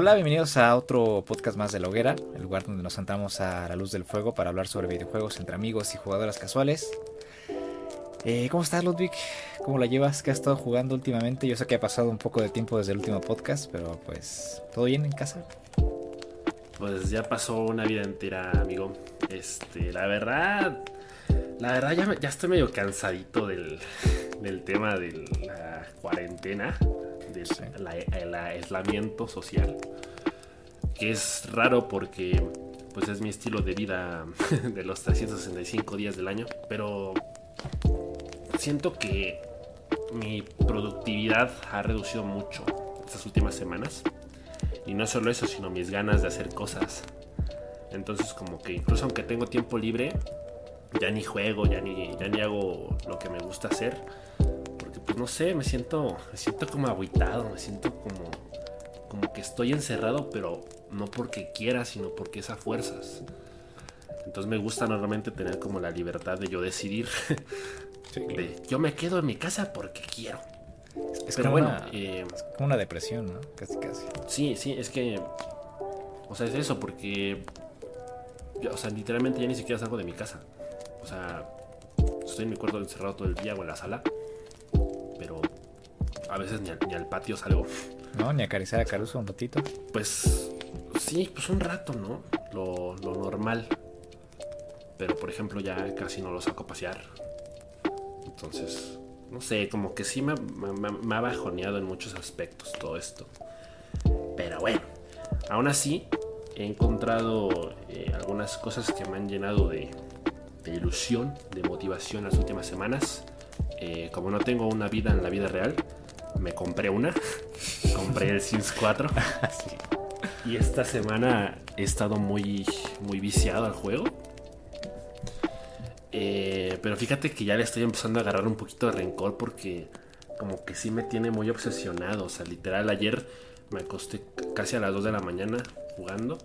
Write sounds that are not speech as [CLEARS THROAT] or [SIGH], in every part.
Hola, bienvenidos a otro podcast más de la hoguera, el lugar donde nos sentamos a la luz del fuego para hablar sobre videojuegos entre amigos y jugadoras casuales. Eh, ¿Cómo estás, Ludwig? ¿Cómo la llevas? ¿Qué has estado jugando últimamente? Yo sé que ha pasado un poco de tiempo desde el último podcast, pero pues, ¿todo bien en casa? Pues ya pasó una vida entera, amigo. Este, la verdad, la verdad ya, ya estoy medio cansadito del, del tema de la cuarentena el aislamiento social, que es raro porque pues es mi estilo de vida [LAUGHS] de los 365 días del año, pero siento que mi productividad ha reducido mucho estas últimas semanas. Y no solo eso, sino mis ganas de hacer cosas. Entonces como que incluso aunque tengo tiempo libre, ya ni juego, ya ni, ya ni hago lo que me gusta hacer pues no sé, me siento, me siento como aguitado, me siento como, como que estoy encerrado, pero no porque quiera, sino porque es a fuerzas. Entonces me gusta normalmente tener como la libertad de yo decidir. [LAUGHS] yo me quedo en mi casa porque quiero. Es, pero como bueno, una, eh, es como una depresión, ¿no? Casi, casi. Sí, sí, es que. O sea, es eso, porque. o sea, literalmente ya ni siquiera salgo de mi casa. O sea, estoy en mi cuarto encerrado todo el día o en la sala a veces ni al, patio salgo. No, ni acariciar a Caruso un ratito. Pues sí, pues un rato, ¿no? Lo, normal. Pero por ejemplo ya casi no lo saco a pasear. Entonces, no sé, como que sí me, ha bajoneado en muchos aspectos todo esto. Pero bueno, aún así he encontrado eh, algunas cosas que me han llenado de, ilusión, de motivación las últimas semanas. Eh, como no tengo una vida en la vida real, me compré una. compré el Sims 4. [LAUGHS] Y esta semana he estado muy, muy viciado al juego. Eh, pero fíjate que ya le estoy empezando a agarrar un poquito de rencor porque como que sí me tiene muy obsesionado. O sea, literal ayer me acosté casi a las 2 de la mañana jugando.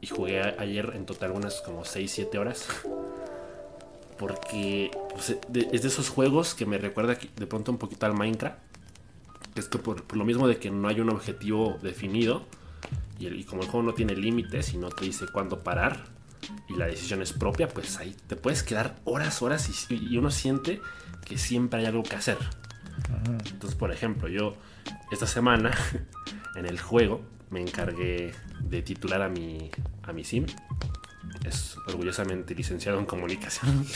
Y jugué ayer en total unas como 6-7 horas. Porque pues, es de esos juegos que me recuerda de pronto un poquito al Minecraft es que por, lo mismo de que no hay un objetivo definido y, como el juego no tiene límites y no te dice cuándo parar y la decisión es propia, pues ahí te puedes quedar horas, horas y, uno siente que siempre hay algo que hacer. Entonces, por ejemplo, yo esta semana [LAUGHS] en el juego me encargué de titular a mi, a mi sim. Es orgullosamente licenciado en comunicación.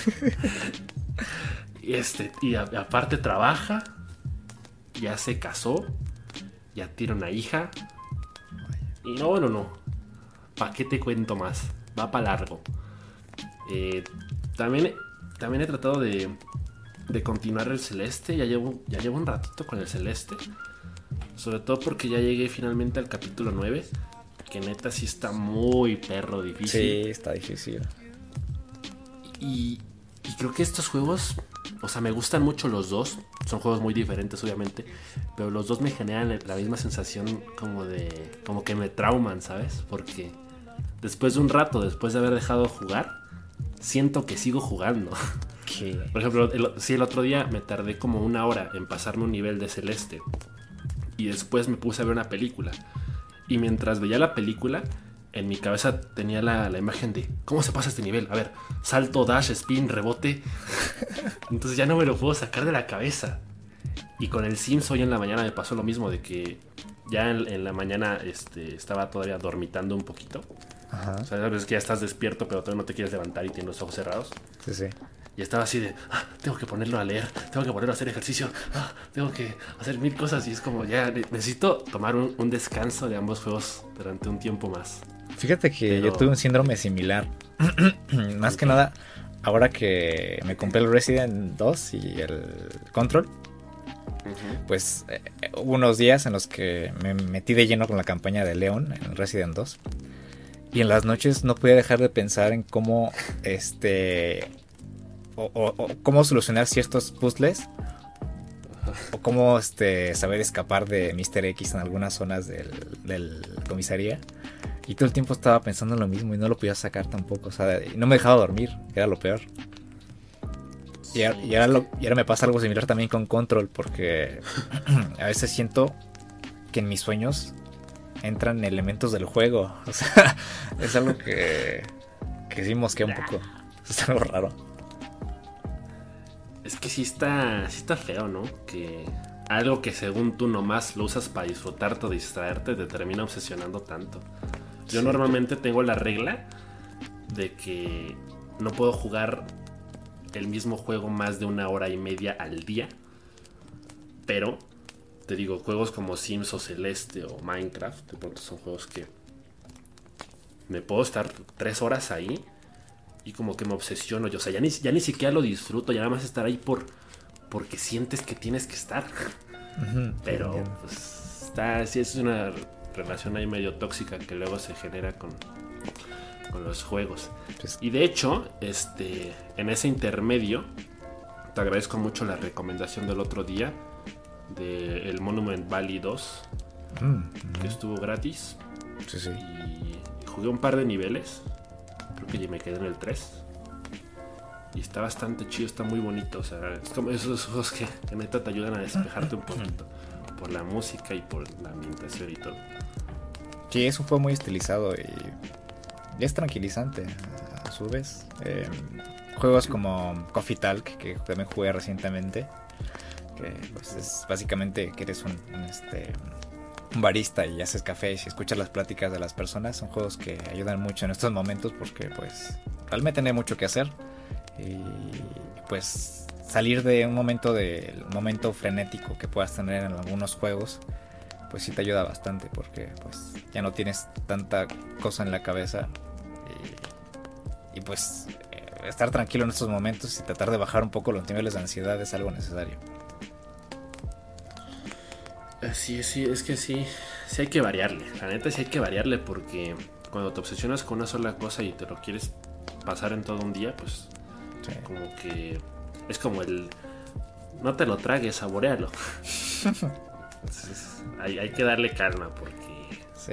[LAUGHS] [LAUGHS] y, este, y aparte trabaja ya se casó, ya tiene una hija. Y no, bueno, no. ¿Para qué te cuento más? Va para largo. Eh, también, también he tratado de, de continuar el celeste. Ya llevo, ya llevo un ratito con el celeste. Sobre todo porque ya llegué finalmente al capítulo 9. Que neta sí está muy perro difícil. Sí, está difícil. Y, y creo que estos juegos o sea, me gustan mucho los dos. Son juegos muy diferentes, obviamente. Pero los dos me generan la misma sensación como de. como que me trauman, ¿sabes? Porque después de un rato, después de haber dejado de jugar, siento que sigo jugando. [LAUGHS] Por ejemplo, el, sí, el otro día me tardé como una hora en pasarme un nivel de celeste. Y después me puse a ver una película. Y mientras veía la película, en mi cabeza tenía la, imagen de cómo se pasa este nivel. A ver, salto, dash, spin, rebote. [LAUGHS] Entonces ya no me lo puedo sacar de la cabeza. Y con el Sims hoy en la mañana me pasó lo mismo de que ya en, la mañana este, estaba todavía dormitando un poquito. Ajá. O sea, sabes que ya estás despierto, pero todavía no te quieres levantar y tienes los ojos cerrados. Sí, sí. Y estaba así de, ah, tengo que ponerlo a leer, tengo que ponerlo a hacer ejercicio, ah, tengo que hacer mil cosas. Y es como, ya necesito tomar un descanso de ambos juegos durante un tiempo más. Fíjate que yo tuve un síndrome similar. [CLEARS THROAT] Más que nada, ahora que me compré el Resident 2 y el Control, pues eh, hubo unos días en los que me metí de lleno con la campaña de Leon en Resident 2. Y en las noches no podía dejar de pensar en cómo este. O, cómo solucionar ciertos puzzles. O cómo este, saber escapar de Mr. X en algunas zonas del, del comisaría. Y todo el tiempo estaba pensando en lo mismo y no lo podía sacar tampoco. O sea, no me dejaba dormir, que era lo peor. Y, ahora, me pasa algo similar también con Control, porque [CLEARS THROAT] a veces siento que en mis sueños entran elementos del juego. [LAUGHS] O sea, es algo que, que sí mosquea un poco. Es algo raro. Es que sí está, sí está feo, ¿no? Que algo que según tú nomás lo usas para disfrutarte o distraerte te termina obsesionando tanto. Yo normalmente tengo la regla de que no puedo jugar el mismo juego más de una hora y media al día. Pero, te digo, juegos como Sims o Celeste o Minecraft, de pronto son juegos que me puedo estar tres horas ahí y como que me obsesiono. Yo, o sea, ya ni, ya ni siquiera lo disfruto, ya nada más estar ahí por porque sientes que tienes que estar. Pero, pues, está, sí es una relación ahí medio tóxica que luego se genera con, con los juegos. Pues y de hecho, este, en ese intermedio, te agradezco mucho la recomendación del otro día de el Monument Valley 2, mm, que estuvo gratis. Sí, sí. Y jugué un par de niveles. Creo que ya me quedé en el 3. Y está bastante chido, está muy bonito. O sea, es como esos juegos que, que neta te ayudan a despejarte un poquito. Por la música y por la ambientación y todo. Sí, es un juego muy estilizado y es tranquilizante a su vez. Em, juegos como Coffee Talk, que también jugué recientemente, que pues es básicamente que eres un, este, un barista y haces café y escuchas las pláticas de las personas, son juegos que ayudan mucho en estos momentos porque pues realmente no hay mucho que hacer y pues salir de un momento del momento frenético que puedas tener en algunos juegos pues sí te ayuda bastante porque pues ya no tienes tanta cosa en la cabeza y, pues eh, estar tranquilo en estos momentos y tratar de bajar un poco los niveles de ansiedad es algo necesario. Sí, sí, es que sí, sí hay que variarle. La neta sí hay que variarle porque cuando te obsesionas con una sola cosa y te lo quieres pasar en todo un día, pues como que es como el no te lo tragues, saborealo. hay, hay, que darle calma porque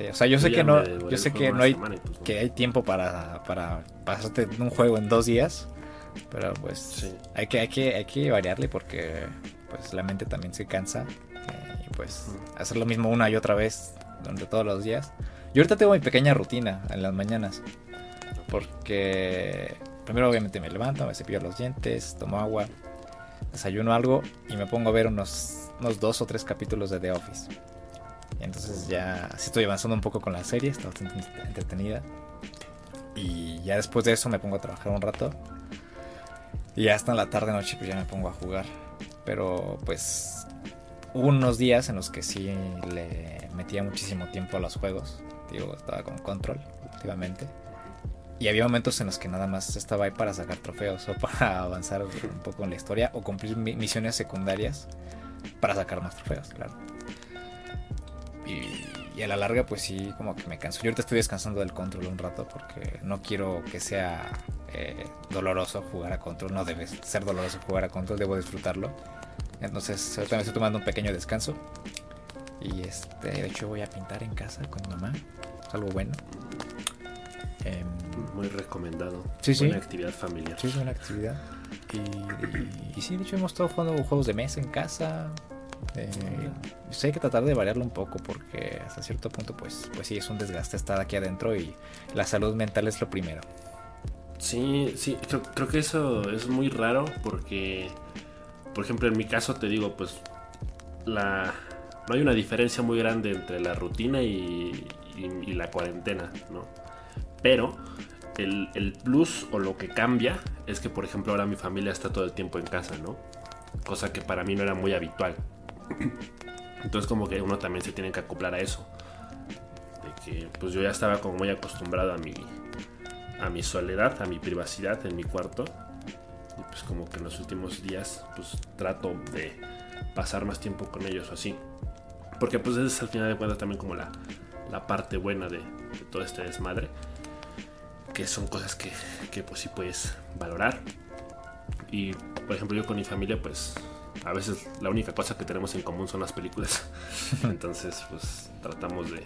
o sea, yo sé que no, yo sé que no hay, pues, que hay tiempo para, para pasarte un juego en dos días, pero pues hay que, hay que, hay que variarle porque pues la mente también se cansa y pues hacer lo mismo una y otra vez durante todos los días. Yo ahorita tengo mi pequeña rutina en las mañanas porque primero obviamente me levanto, me cepillo los dientes, tomo agua, desayuno algo y me pongo a ver unos, unos dos o tres capítulos de The Office. Entonces ya estoy avanzando un poco con la serie, está bastante entretenida. Y ya después de eso me pongo a trabajar un rato. Y hasta en la tarde noche pues ya me pongo a jugar. Pero pues unos días en los que sí le metía muchísimo tiempo a los juegos. Digo, estaba con control últimamente. Y había momentos en los que nada más estaba ahí para sacar trofeos o [LAUGHS] para avanzar un poco en la historia o cumplir misiones secundarias para sacar más trofeos, claro. Y, a la larga, pues sí, como que me canso. Yo ahorita estoy descansando del control un rato porque no quiero que sea eh, doloroso jugar a control. No debe ser doloroso jugar a control, debo disfrutarlo. Entonces, ahorita me estoy tomando un pequeño descanso. Y este, de hecho, voy a pintar en casa con mamá. Es algo bueno. Em, Muy recomendado. Sí, sí. Una actividad familiar. Sí, es una actividad. Y, y, sí, de hecho, hemos estado jugando juegos de mesa en casa. Eh, hay que tratar de variarlo un poco porque hasta cierto punto pues, pues sí es un desgaste estar aquí adentro y la salud mental es lo primero. Sí, sí, creo, que eso es muy raro porque, por ejemplo, en mi caso te digo, pues la, no hay una diferencia muy grande entre la rutina y, la cuarentena, ¿no? Pero el, el, plus o lo que cambia es que, por ejemplo, ahora mi familia está todo el tiempo en casa, ¿no? Cosa que para mí no era muy habitual. Entonces como que uno también se tiene que acoplar a eso. De que pues yo ya estaba como muy acostumbrado a mi, a mi soledad, a mi privacidad en mi cuarto. Pues como que en los últimos días pues trato de pasar más tiempo con ellos o así. Porque pues es al final de cuentas también como la, la parte buena de, todo este desmadre. Que son cosas que, que pues sí puedes valorar. Y por ejemplo yo con mi familia pues a veces la única cosa que tenemos en común son las películas. [LAUGHS] Entonces, pues tratamos de,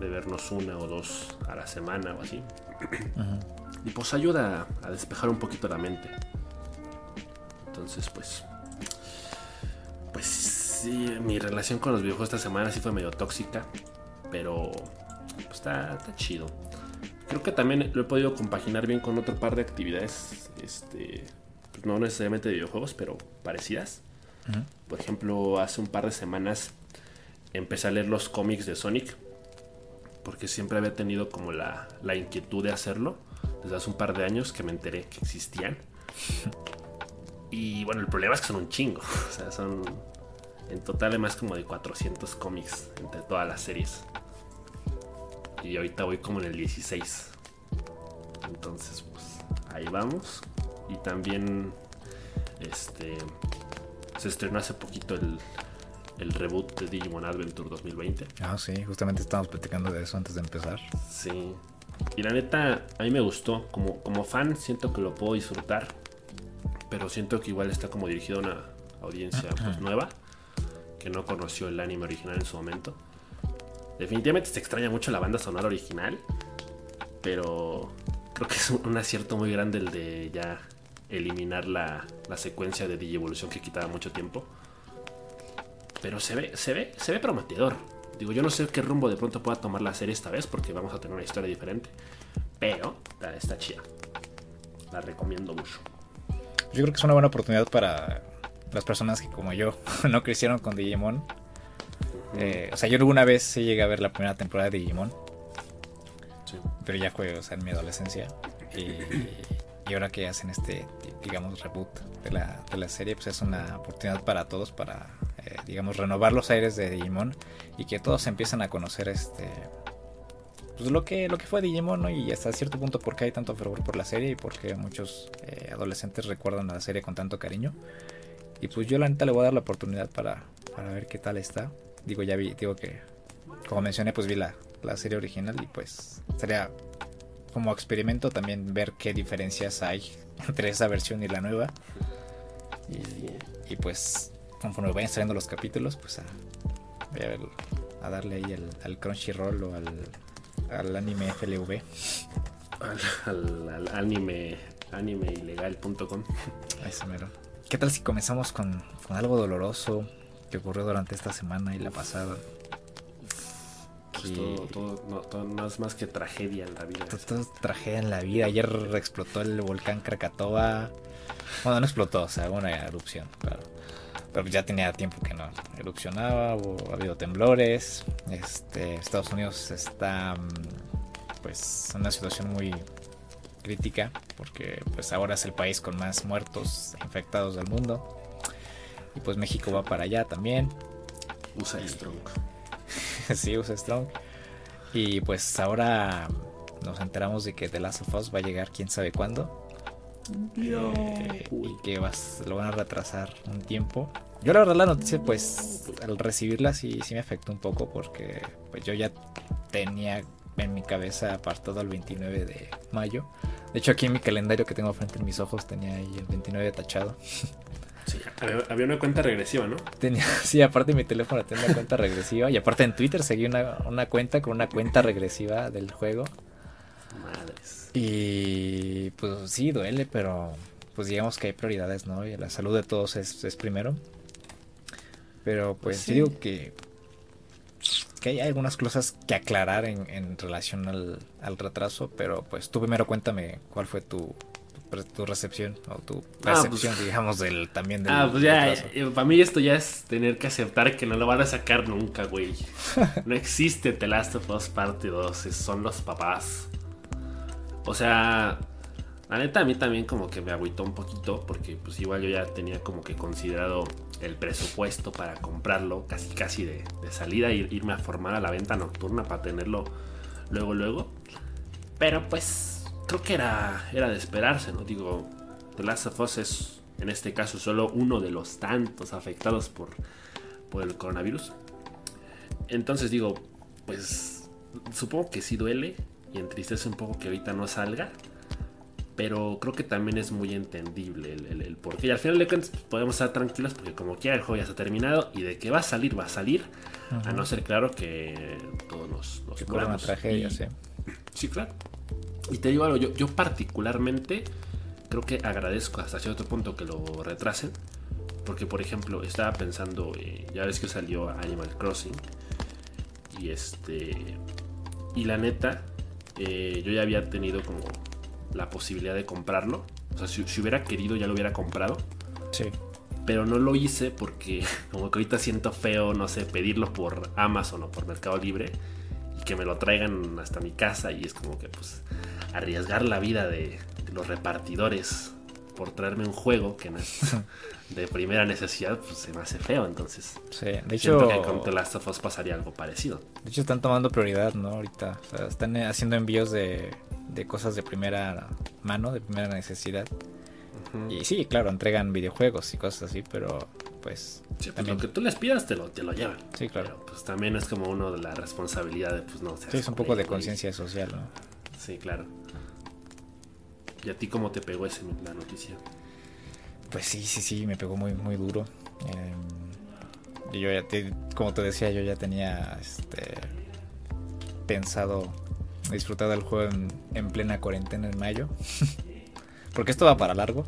vernos una o dos a la semana o así. Y pues ayuda a despejar un poquito la mente. Entonces, pues. Pues sí, mi relación con los videojuegos esta semana sí fue medio tóxica. pero pues, está, está chido. Creo que también lo he podido compaginar bien con otro par de actividades, este, pues, no necesariamente de videojuegos, pero parecidas. Por ejemplo, hace un par de semanas empecé a leer los cómics de Sonic, porque siempre había tenido como la, la inquietud de hacerlo, desde hace un par de años que me enteré que existían. [LAUGHS] Y bueno, el problema es que son un chingo, [LAUGHS] o sea, son en total hay más como de 400 cómics entre todas las series. Y ahorita voy como en el 16. Entonces, pues ahí vamos. Y también este se estrenó hace poquito el, el reboot de Digimon Adventure 2020. Ah, sí, justamente estábamos platicando de eso antes de empezar. Sí. Y la neta, a mí me gustó. Como, como fan, siento que lo puedo disfrutar. Pero siento que igual está como dirigido a una audiencia pues, nueva que no conoció el anime original en su momento. Definitivamente se extraña mucho la banda sonora original, pero creo que es un acierto muy grande el de ya eliminar la, la secuencia de Digievolución que quitaba mucho tiempo. Pero se ve, se ve, se ve prometedor. Digo, yo no sé qué rumbo de pronto pueda tomar la serie esta vez, porque vamos a tener una historia diferente. Pero está, está chida. La recomiendo mucho. Yo creo que es una buena oportunidad para las personas que como yo [LAUGHS] no crecieron con Digimon. Eh, o sea, yo alguna vez sí llegué a ver la primera temporada de Digimon. Pero ya fue, o sea, en mi adolescencia. Y, ahora que hacen este, digamos, reboot de la, de la serie, pues es una oportunidad para todos para, eh, digamos, renovar los aires de Digimon y que todos empiezan a conocer este pues lo que, lo que fue Digimon, ¿no? Y hasta cierto punto por qué hay tanto fervor por la serie y por qué muchos eh, adolescentes recuerdan a la serie con tanto cariño. Y pues yo la neta le voy a dar la oportunidad para, para ver qué tal está. Digo, ya vi, digo que, como mencioné, pues vi la, la serie original y pues sería como experimento también ver qué diferencias hay [LAUGHS] entre esa versión y la nueva. Y, pues conforme vayan saliendo los capítulos, pues a, a, darle ahí al Crunchyroll o al, al anime FLV. Al, al, anime animeilegal.com. Eso mero. ¿Qué tal si comenzamos con, algo doloroso que ocurrió durante esta semana y la pasada? Pues todo, no, es más que tragedia en la vida. Todo, es tragedia en la vida. Ayer explotó el volcán Krakatoa. Bueno, no explotó, o sea, una erupción, claro. Pero ya tenía tiempo que no erupcionaba, ha habido temblores. Este, Estados Unidos está mm, pues en una situación muy crítica porque pues ahora es el país con más muertos infectados del mundo y pues México va para allá también. Usa Strong. [LAUGHS] Sí usa Strong. Y pues ahora nos enteramos de que The Last of Us va a llegar quién sabe cuándo. Eh, y que vas, lo van a retrasar un tiempo yo la verdad la noticia pues al recibirla sí, sí me afectó un poco porque pues yo ya tenía en mi cabeza apartado el 29 de mayo. De hecho, aquí en mi calendario que tengo frente en mis ojos tenía ahí el 29 tachado. [LAUGHS] Sí, había una cuenta regresiva, ¿no? Tenía, [LAUGHS] sí, aparte mi teléfono tenía una cuenta regresiva. Y aparte en Twitter seguí una, una cuenta con una cuenta regresiva del juego. Madres. Y pues sí, duele, pero pues digamos que hay prioridades, ¿no? Y la salud de todos es, primero. Pero pues, digo que que hay algunas cosas que aclarar en, relación al, retraso, pero pues tú primero cuéntame cuál fue tu, tu recepción o tu ah, percepción, pues, digamos, del también del Ah, pues ya, eh, para mí esto ya es tener que aceptar que no lo van a sacar nunca, güey. [LAUGHS] no existe The Last of Us Parte 2, son los papás. O sea, la neta a mí también como que me agüitó un poquito porque pues igual yo ya tenía como que considerado el presupuesto para comprarlo casi casi de, salida e irme a formar a la venta nocturna para tenerlo luego luego. Pero pues creo que era, era de esperarse, ¿no? Digo, The Last of Us es en este caso solo uno de los tantos afectados por, por el coronavirus. Entonces digo, pues supongo que sí duele y entristece un poco que ahorita no salga pero creo que también es muy entendible el, el, porqué. Y al final de cuentas pues, podemos estar tranquilos porque como quiera el juego ya está terminado y de que va a salir, va a salir. A no ser claro que todos nos, nos una tragedia, sí. Sí, claro. Y te digo algo, yo, yo particularmente creo que agradezco hasta cierto punto que lo retrasen. Porque, por ejemplo, estaba pensando, eh, ya ves que salió Animal Crossing. Y este. Y la neta, eh, yo ya había tenido como la posibilidad de comprarlo. O sea, si, si, hubiera querido, ya lo hubiera comprado. Sí. Pero no lo hice porque, [LAUGHS] como que ahorita siento feo, no sé, pedirlo por Amazon o por Mercado Libre y que me lo traigan hasta mi casa. Y es como que, pues, arriesgar la vida de, de los repartidores por traerme un juego que no es [LAUGHS] de primera necesidad, pues se me hace feo. Entonces, sí, de hecho, que con The Last of Us pasaría algo parecido. De hecho, están tomando prioridad, ¿no? Ahorita, o sea, están haciendo envíos de, de cosas de primera mano, de primera necesidad. Uh -huh. Y sí, claro, entregan videojuegos y cosas así, pero pues. Sí, pues también... lo que tú les pidas te lo, te lo llevan. Sí, claro. Pero pues también es como uno de la responsabilidad de, pues no. sí, es un poco de conciencia social, ¿no? Sí, claro. ¿Y a ti cómo te pegó ese, la noticia? Pues sí, sí, sí, me pegó muy, muy duro. Eh, yo ya, te, como te decía, yo ya tenía este, pensado disfrutar del juego en, en, plena cuarentena en mayo. [LAUGHS] Porque esto va para largo.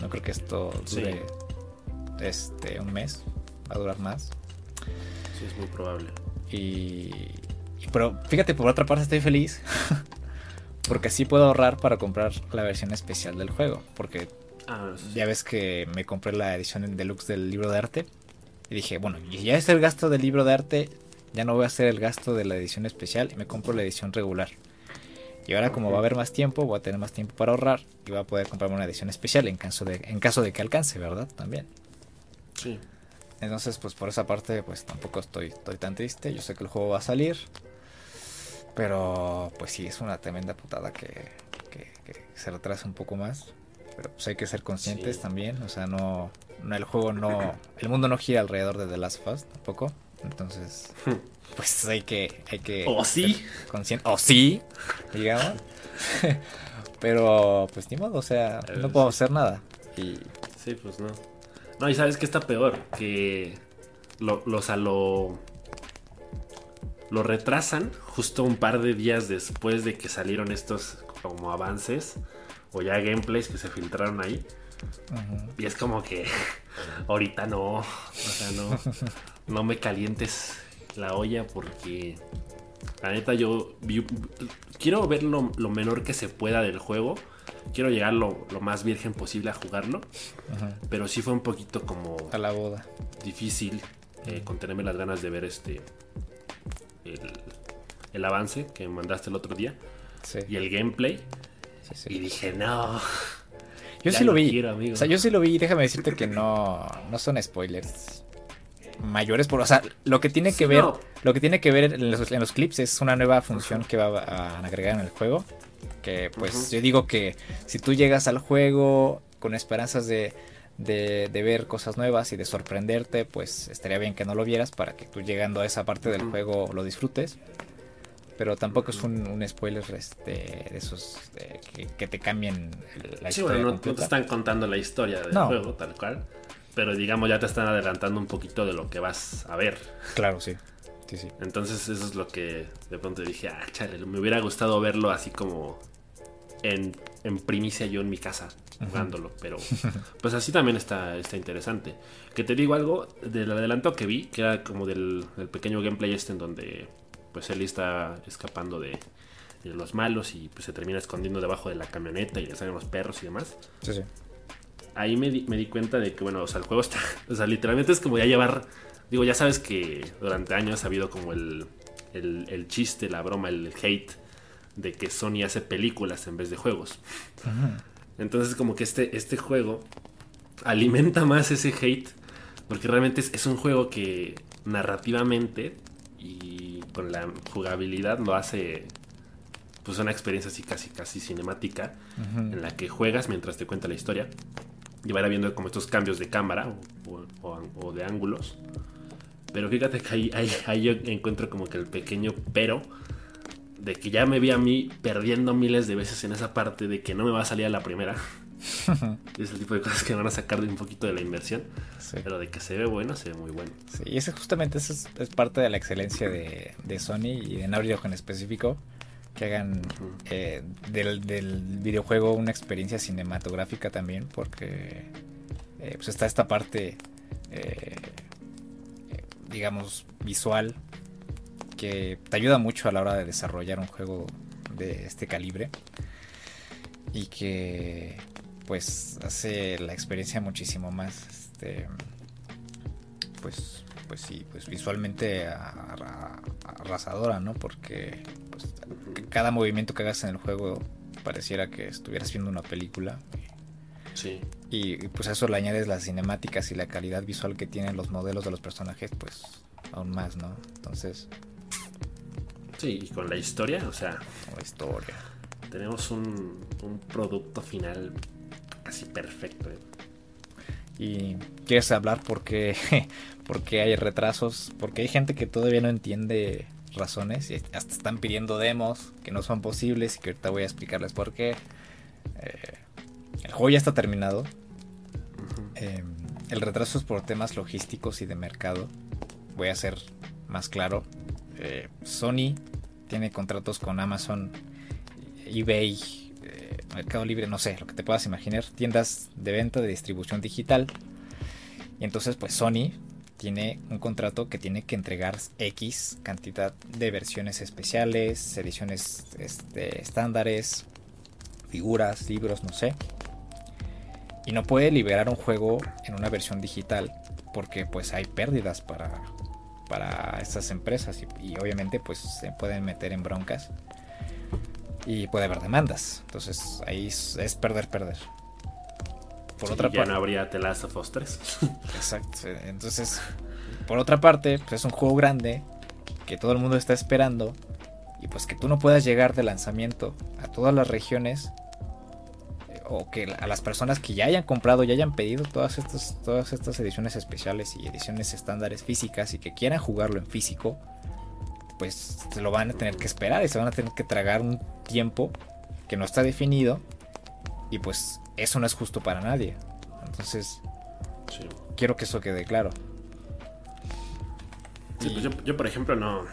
No creo que esto dure sí. este, un mes. Va a durar más. Sí, es muy probable. Y, y pero fíjate, por otra parte estoy feliz. [LAUGHS] porque así puedo ahorrar para comprar la versión especial del juego. Porque ah, sí. ya ves que me compré la edición en deluxe del libro de arte. Y dije, bueno, ya es el gasto del libro de arte, ya no voy a hacer el gasto de la edición especial y me compro la edición regular. Y ahora como va a haber más tiempo, voy a tener más tiempo para ahorrar y voy a poder comprarme una edición especial en caso de, en caso de que alcance, ¿verdad? También. Sí. Entonces, pues por esa parte, pues tampoco estoy, estoy tan triste. Yo sé que el juego va a salir. Pero pues sí, es una tremenda putada que, que, que se retrasa un poco más. Pero pues hay que ser conscientes sí. también. O sea, no, no, el juego no. El mundo no gira alrededor de The Last of Us tampoco. Entonces, [LAUGHS] pues hay que. Hay que o sí. Consciente. O sí, digamos. [LAUGHS] Pero pues ni modo, o sea, no puedo hacer nada. Y... Sí, pues no. No, y sabes que está peor. Que lo, lo, o sea, lo, lo retrasan justo un par de días después de que salieron estos como avances o ya gameplays que se filtraron ahí. Uh -huh. Y es como que [LAUGHS] ahorita no, o sea, no, [LAUGHS] no me calientes la olla porque la neta yo vi, quiero ver lo, lo, menor que se pueda del juego. Quiero llegar lo, lo más virgen posible a jugarlo. Uh -huh. Pero sí fue un poquito como... A la boda. Difícil eh, contenerme las ganas de ver este... El, el avance que mandaste el otro día. Sí. Y el gameplay. Sí, sí. Y dije, no. Yo sí lo vi. Quiero, o sea, yo sí lo vi. Déjame decirte que no, no son spoilers mayores. Por, o sea, lo que tiene que ver, no. lo que tiene que ver en los, en los, clips es una nueva función uh -huh. que va a agregar en el juego. Que pues uh -huh. yo digo que si tú llegas al juego con esperanzas de, de, de, ver cosas nuevas y de sorprenderte, pues estaría bien que no lo vieras para que tú llegando a esa parte del juego lo disfrutes pero tampoco es un, un spoiler este, de esos de, que, que, te cambien la sí, historia. Bueno, no, no, te están contando la historia del no. juego tal cual, pero digamos ya te están adelantando un poquito de lo que vas a ver. Claro, sí. Sí, sí. Entonces eso es lo que de pronto dije, ah, chale, me hubiera gustado verlo así como en, en primicia yo en mi casa jugándolo, pero [LAUGHS] pues así también está, está interesante. Que te digo algo del adelanto que vi, que era como del, del pequeño gameplay este en donde pues Ellie está escapando de, de, los malos y pues se termina escondiendo debajo de la camioneta y le salen los perros y demás. Sí, sí. Ahí me di, me di cuenta de que, bueno, o sea, el juego está, [LAUGHS] o sea, literalmente es como ya llevar, digo, ya sabes que durante años ha habido como el, el, el chiste, la broma, el hate de que Sony hace películas en vez de juegos. -huh. Entonces como que este, este juego alimenta más ese hate porque realmente es, es un juego que narrativamente y con la jugabilidad lo hace pues una experiencia así casi casi cinemática uh -huh. en la que juegas mientras te cuenta la historia y va viendo como estos cambios de cámara o, o, o de ángulos pero fíjate que ahí, ahí, ahí, yo encuentro como que el pequeño pero de que ya me vi a mí perdiendo miles de veces en esa parte de que no me va a salir a la primera [LAUGHS] es el tipo de cosas que van a sacar de un poquito de la inversión. Sí. Pero de que se ve bueno, se ve muy bueno. Sí, y ese justamente eso es, es, parte de la excelencia de, de, Sony y de Naughty en específico. Que hagan eh, del, del, videojuego una experiencia cinematográfica también. Porque eh, pues está esta parte, eh, digamos, visual. Que te ayuda mucho a la hora de desarrollar un juego de este calibre. Y que pues hace la experiencia muchísimo más este pues pues sí pues visualmente arrasadora no porque pues, cada movimiento que hagas en el juego pareciera que estuvieras viendo una película. Sí. Y, pues a eso le añades las cinemáticas y la calidad visual que tienen los modelos de los personajes pues aún más no entonces sí y con la historia o sea la historia tenemos un, un producto final así perfecto. ¿eh? Y quieres hablar porque, [LAUGHS] porque hay retrasos, porque hay gente que todavía no entiende razones y hasta están pidiendo demos que no son posibles y que ahorita voy a explicarles por qué. Eh, el juego ya está terminado. Em, el retraso es por temas logísticos y de mercado. Voy a ser más claro. Eh, Sony tiene contratos con Amazon, eBay, Mercado Libre, no sé, lo que te puedas imaginar, tiendas de venta de distribución digital. Y entonces pues Sony tiene un contrato que tiene que entregar X cantidad de versiones especiales, ediciones este, estándares, figuras, libros, no sé. Y no puede liberar un juego en una versión digital porque pues hay pérdidas para, para estas empresas y, y obviamente pues se pueden meter en broncas y puede haber demandas. Entonces ahí es, perder, perder. Por otra ya no habría The Last of Us 3. [LAUGHS] Exacto. Entonces, por otra parte, pues es un juego grande que todo el mundo está esperando y pues que tú no puedas llegar de lanzamiento a todas las regiones o que a las personas que ya hayan comprado, ya hayan pedido todas estas, todas estas ediciones especiales y ediciones estándares físicas y que quieran jugarlo en físico, pues se lo van a tener que esperar y se van a tener que tragar un tiempo que no está definido y pues eso no es justo para nadie. Entonces, quiero que eso quede claro. Pues yo, por ejemplo, no.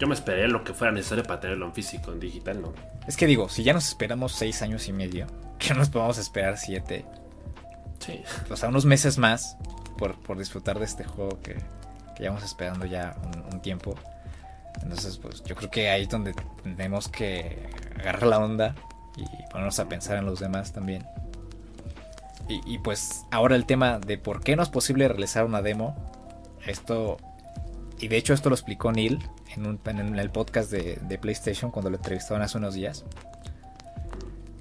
Yo me esperé lo que fuera necesario para tenerlo en físico, en digital, no. Es que digo, si ya nos esperamos seis años y medio, que nos podemos esperar siete. Sí. O sea, unos meses más por, disfrutar de este juego que, que llevamos esperando ya un tiempo. Entonces, pues yo creo que ahí es donde tenemos que agarrar la onda y ponernos a pensar en los demás también. Y, pues ahora el tema de por qué no es posible realizar una demo. Esto, y de hecho esto lo explicó Neil en, el podcast de, de, PlayStation cuando lo entrevistaron hace unos días.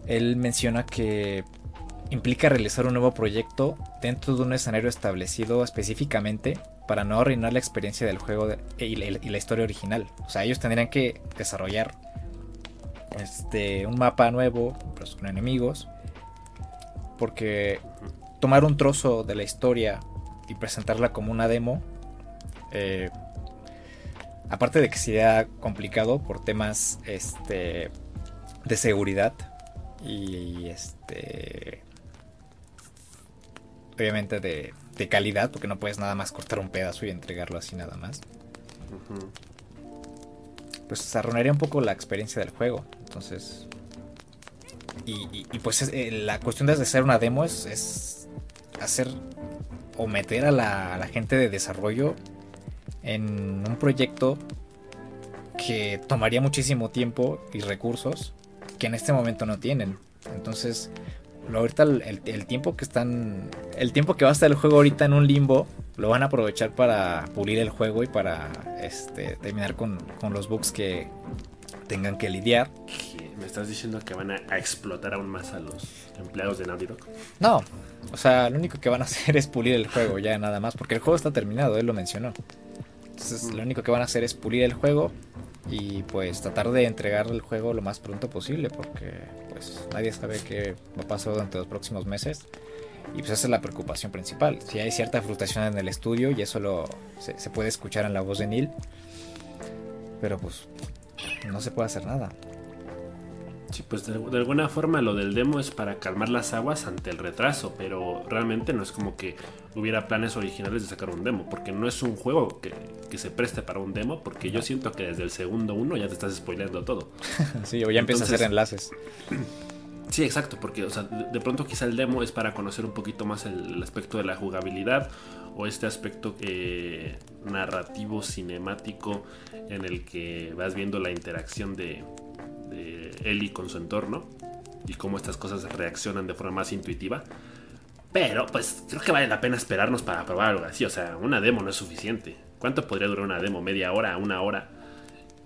Él menciona que implica realizar un nuevo proyecto dentro de un escenario establecido específicamente para no arruinar la experiencia del juego y, la, historia original. O sea, ellos tendrían que desarrollar este, un mapa nuevo, pero con enemigos. Porque tomar un trozo de la historia y presentarla como una demo, eh, aparte de que sería complicado por temas este, de seguridad y este obviamente de, calidad, porque no puedes nada más cortar un pedazo y entregarlo así nada más. Pues arruinaría un poco la experiencia del juego. Entonces. Y, pues eh, la cuestión de hacer una demo es, hacer o meter a la, a la gente de desarrollo en un proyecto que tomaría muchísimo tiempo y recursos que en este momento no tienen. Entonces, ahorita el, tiempo que están. El tiempo que va a estar el juego ahorita en un limbo. Lo van a aprovechar para pulir el juego y para este, terminar con, los bugs que tengan que lidiar. ¿Me estás diciendo que van a, explotar aún más a los empleados de Naughty Dog? No, o sea, lo único que van a [LAUGHS] hacer es pulir el juego, ya nada más, porque el juego está terminado, él lo mencionó. Entonces, lo único que van a hacer es pulir el juego y pues tratar de entregar el juego lo más pronto posible, porque pues nadie sabe qué va a pasar durante los próximos meses. Y pues esa es la preocupación principal. Si hay cierta frustración en el estudio y eso lo, se, puede escuchar en la voz de Neil. Pero pues no se puede hacer nada. Sí, pues de, alguna forma lo del demo es para calmar las aguas ante el retraso, pero realmente no es como que hubiera planes originales de sacar un demo, porque no es un juego que, se preste para un demo, porque yo siento que desde el segundo uno ya te estás spoileando todo. [LAUGHS] sí, o ya empiezas a hacer enlaces. [CLEARS THROAT] Sí, exacto, porque o sea, de pronto quizá el demo es para conocer un poquito más el, aspecto de la jugabilidad o este aspecto eh, narrativo, cinemático, en el que vas viendo la interacción de, de Ellie con su entorno y cómo estas cosas reaccionan de forma más intuitiva. Pero pues creo que vale la pena esperarnos para probar algo así. O sea, una demo no es suficiente. ¿Cuánto podría durar una demo? ¿Media hora? ¿Una hora?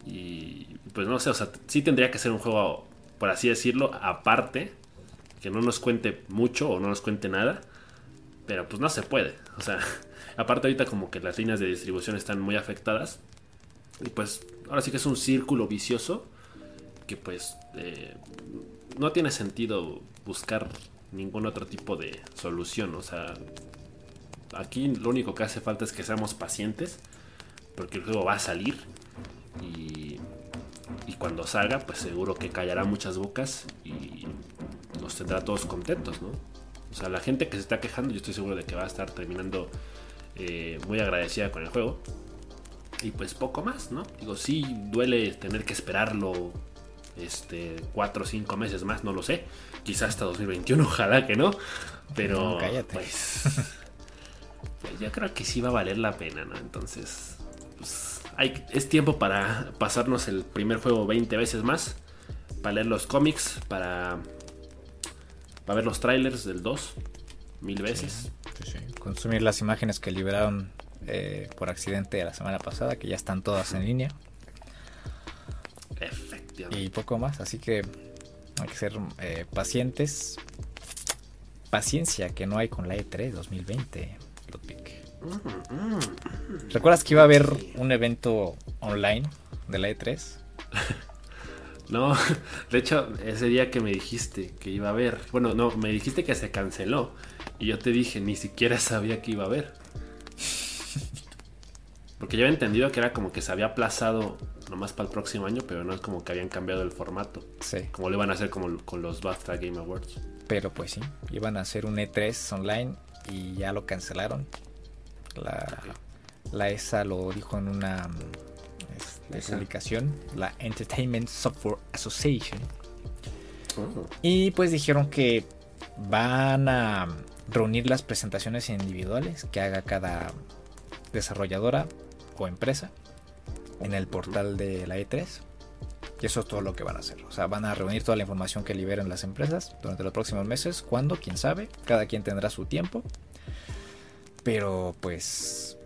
Y pues no sé, o sea, sí tendría que ser un juego, por así decirlo, aparte. Que no nos cuente mucho o no nos cuente nada. Pero pues no se puede. O sea, [LAUGHS] aparte ahorita como que las líneas de distribución están muy afectadas. Y pues ahora sí que es un círculo vicioso. Que pues eh, no tiene sentido buscar ningún otro tipo de solución. O sea, aquí lo único que hace falta es que seamos pacientes, porque el juego va a salir y, y cuando salga, pues seguro que callará muchas bocas y nos tendrá todos contentos, ¿no? O sea, la gente que se está quejando, yo estoy seguro de que va a estar terminando eh, muy agradecida con el juego. Y pues poco más, ¿no? Digo, sí duele tener que esperarlo este, cuatro o cinco meses más, no lo sé. Quizás hasta 2021, [LAUGHS] ojalá que no. Pero, pues, pues, yo creo que sí va a valer la pena, ¿no? Entonces, pues, hay, es tiempo para pasarnos el primer juego 20 veces más. Para leer los cómics, para, para ver los trailers del 2 mil veces. Consumir las imágenes que liberaron eh, por accidente la semana pasada, que ya están todas en línea. Y poco más, así que hay que ser eh, pacientes. Paciencia que no hay con la E3 2020, ¿Recuerdas que iba a haber un evento online de la E3? [LAUGHS] No, de hecho, ese día que me dijiste que iba a haber, bueno, no, me dijiste que se canceló y yo te dije, ni siquiera sabía que iba a haber. Porque yo había entendido que era como que se había aplazado nomás para el próximo año, pero no es como que habían cambiado el formato. Sí. Como lo iban a hacer como con los BAFTA Game Awards. Pero pues sí, iban a hacer un E3 online y ya lo cancelaron. La, la ESA lo dijo en una este, publicación, la Entertainment Software Association. Oh. Y pues dijeron que van a reunir las presentaciones individuales que haga cada desarrolladora o empresa en el portal de la E3. Y eso es todo lo que van a hacer. O sea, van a reunir toda la información que liberen las empresas durante los próximos meses. ¿Cuándo? ¿Quién sabe? Cada quien tendrá su tiempo. Pero pues...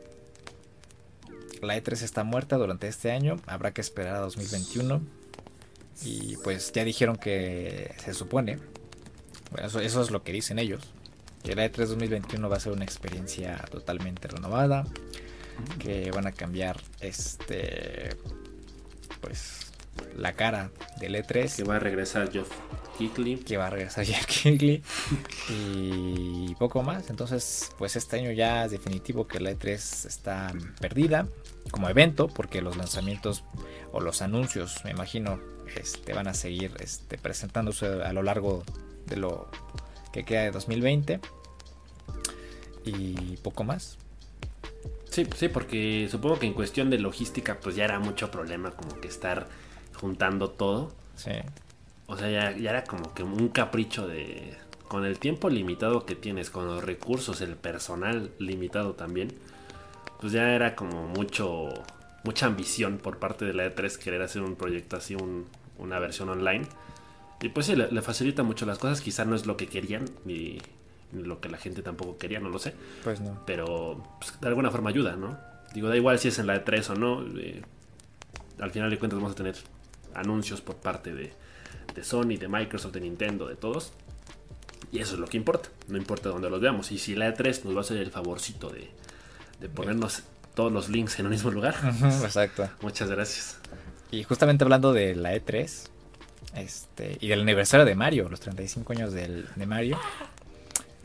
La E3 está muerta durante este año. Habrá que esperar a 2021. Y pues ya dijeron que se supone. eso, eso es lo que dicen ellos. Que la E3 2021 va a ser una experiencia totalmente renovada que van a cambiar este pues la cara del E3 que va a regresar Jeff Kigley que va a regresar [LAUGHS] Jeff Kigley y poco más. Entonces pues este año ya es definitivo que la E3 está perdida como evento porque los lanzamientos o los anuncios me imagino este van a seguir este, presentándose a lo largo de lo que queda de 2020 y poco más Sí, sí, porque supongo que en cuestión de logística, pues ya era mucho problema como que estar juntando todo. Sí. O sea, ya, era como que un capricho de. Con el tiempo limitado que tienes, con los recursos, el personal limitado también, pues ya era como mucho. Mucha ambición por parte de la E3 querer hacer un proyecto así, una versión online. Y pues sí, le, le, facilita mucho las cosas. Quizá no es lo que querían, ni, lo que la gente tampoco quería, no lo sé. Pues no. Pero pues, de alguna forma ayuda, ¿no? Digo, da igual si es en la E3 o no. Eh, al final de cuentas vamos a tener anuncios por parte de, de Sony, de Microsoft, de Nintendo, de todos. Y eso es lo que importa. No importa dónde los veamos. Y si la E3 nos va a hacer el favorcito de, de ponernos todos los links en un mismo lugar. exacto. Muchas gracias. Y justamente hablando de la E3 este, y del aniversario de Mario, los 35 años del, de Mario,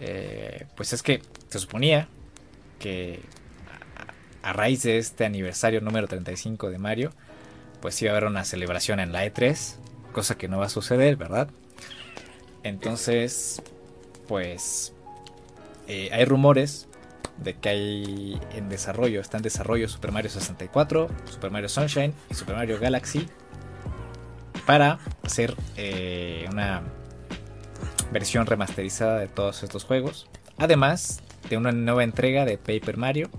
eh, pues es que se suponía que a, raíz de este aniversario número 35 de Mario, pues iba a haber una celebración en la E3, cosa que no va a suceder, ¿verdad? Entonces, pues eh, hay rumores de que hay en desarrollo, está en desarrollo Super Mario 64, Super Mario Sunshine y Super Mario Galaxy para hacer eh, una versión remasterizada de todos estos juegos. Además de una nueva entrega de Paper Mario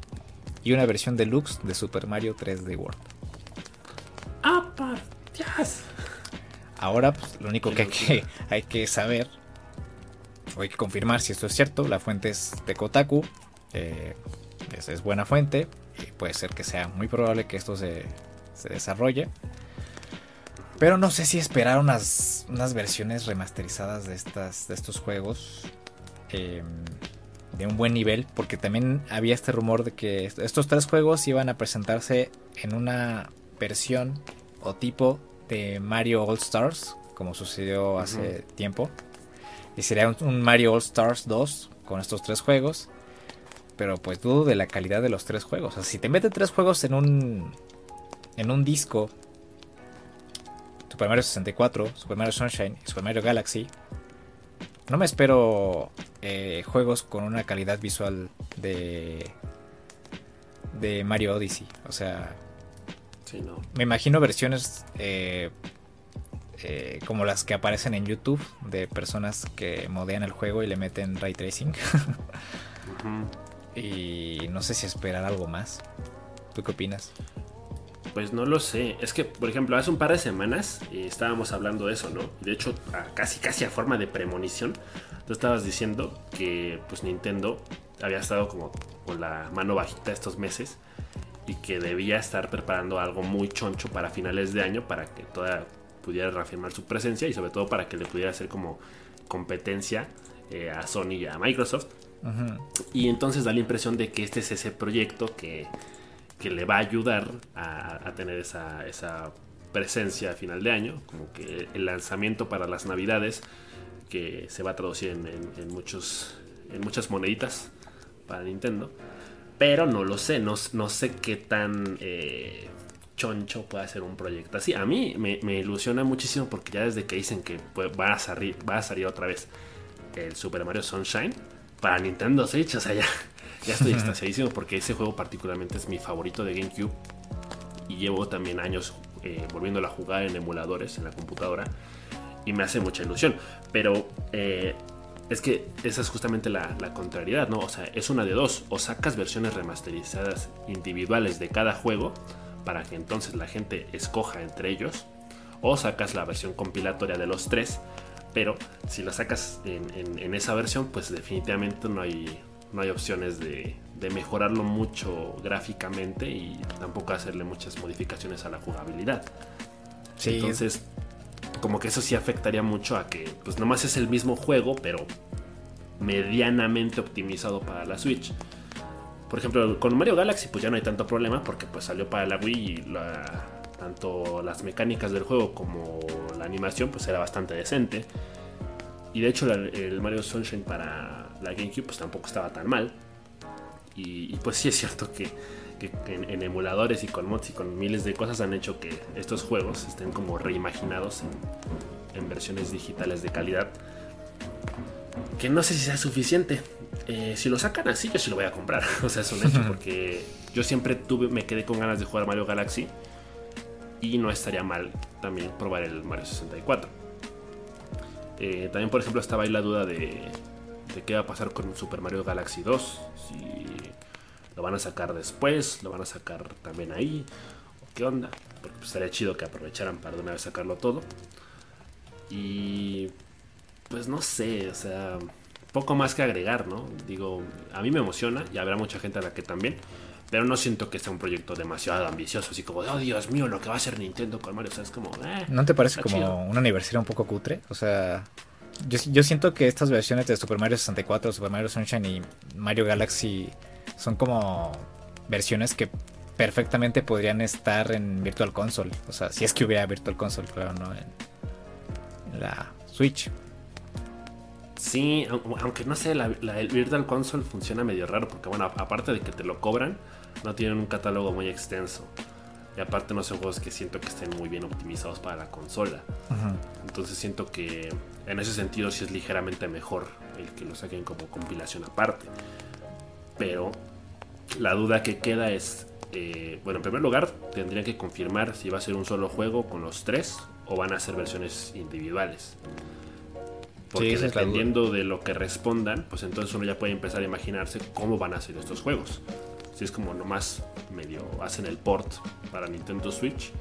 y una versión deluxe de Super Mario 3D World. ¡Ah, Dios! Ahora, pues, lo único que hay, que [LAUGHS] hay que saber, o hay que confirmar si esto es cierto, la fuente es de Kotaku, eh, es, buena fuente, y puede ser que sea muy probable que esto se, desarrolle. Pero no sé si esperar unas, unas versiones remasterizadas de, estas, de estos juegos. Em, de un buen nivel, porque también había este rumor de que estos tres juegos iban a presentarse en una versión o tipo de Mario All Stars, como sucedió hace tiempo. Y sería un, Mario All Stars 2 con estos tres juegos. Pero pues dudo de la calidad de los tres juegos. O sea, si te meten tres juegos en un en un disco, Super Mario 64, Super Mario Sunshine Super Mario Galaxy, no me espero eh, juegos con una calidad visual de de Mario Odyssey. O sea, me imagino versiones eh, eh, como las que aparecen en YouTube de personas que modean el juego y le meten ray tracing. [LAUGHS] Y no sé si esperar algo más. ¿Tú qué opinas? Pues no lo sé. Es que, por ejemplo, hace un par de semanas eh, estábamos hablando de eso, ¿no? De hecho, casi casi a forma de premonición, tú estabas diciendo que pues Nintendo había estado como con la mano bajita estos meses y que debía estar preparando algo muy choncho para finales de año para que toda pudiera reafirmar su presencia y sobre todo para que le pudiera hacer como competencia eh, a Sony y a Microsoft. Y entonces da la impresión de que este es ese proyecto que, le va a ayudar a, tener esa, esa, presencia a final de año, como que el lanzamiento para las navidades que se va a traducir en, muchos, en muchas moneditas para Nintendo. Pero no lo sé, no, sé qué tan eh, choncho puede ser un proyecto así. A mí me, ilusiona muchísimo porque ya desde que dicen que va, a salir, va a salir otra vez el Super Mario Sunshine para Nintendo Switch, o sea, ya, ya estoy extasiadísimo porque ese juego particularmente es mi favorito de GameCube y llevo también años eh, volviéndolo a jugar en emuladores en la computadora y me hace mucha ilusión. Pero eh, es que esa es justamente la, contrariedad, ¿no? O sea, es una de dos. O sacas versiones remasterizadas individuales de cada juego para que entonces la gente escoja entre ellos. O sacas la versión compilatoria de los tres. Pero si la sacas en, esa versión, pues definitivamente no hay, no hay opciones de, mejorarlo mucho gráficamente y tampoco hacerle muchas modificaciones a la jugabilidad. Sí. Entonces, como que eso sí afectaría mucho a que pues nomás es el mismo juego, pero medianamente optimizado para la Switch. Por ejemplo, con Mario Galaxy pues ya no hay tanto problema porque pues salió para la Wii y tanto las mecánicas del juego como la animación pues era bastante decente. Y de hecho el Mario Sunshine para la GameCube pues tampoco estaba tan mal. Y, pues sí es cierto que, en, emuladores y con mods y con miles de cosas han hecho que estos juegos estén como reimaginados en versiones digitales de calidad que no sé si sea suficiente. Eh, si lo sacan así, yo sí lo voy a comprar. [LAUGHS] o sea, es un hecho, porque yo siempre tuve, me quedé con ganas de jugar Mario Galaxy. Y no estaría mal también probar el Mario 64. Eh, también, por ejemplo, estaba ahí la duda de, de qué va a pasar con Super Mario Galaxy 2. Si lo van a sacar después, lo van a sacar también ahí. ¿O qué onda? Porque pues, estaría chido que aprovecharan para de una vez sacarlo todo. Y pues no sé, o sea, poco más que agregar, ¿no? Digo, a mí me emociona y habrá mucha gente a la que también, pero no siento que sea un proyecto demasiado ambicioso, así como, oh Dios mío, lo que va a hacer Nintendo con Mario, o sea, es como, eh, ¿No te parece como un aniversario un poco cutre? O sea, yo, siento que estas versiones de Super Mario 64, Super Mario Sunshine y Mario Galaxy son como versiones que perfectamente podrían estar en Virtual Console. O sea, si es que hubiera Virtual Console, claro, ¿no? en la Switch. Sí, aunque no sé, la, el Virtual Console funciona medio raro porque, bueno, aparte de que te lo cobran, no tienen un catálogo muy extenso. Y aparte no son juegos que siento que estén muy bien optimizados para la consola. Entonces siento que en ese sentido sí es ligeramente mejor el que lo saquen como compilación aparte. Pero la duda que queda es, eh, bueno, en primer lugar tendrían que confirmar si va a ser un solo juego con los tres o van a ser versiones individuales. Porque dependiendo de lo que respondan, pues entonces uno ya puede empezar a imaginarse cómo van a ser estos juegos. Si es como nomás medio hacen el port para Nintendo Switch,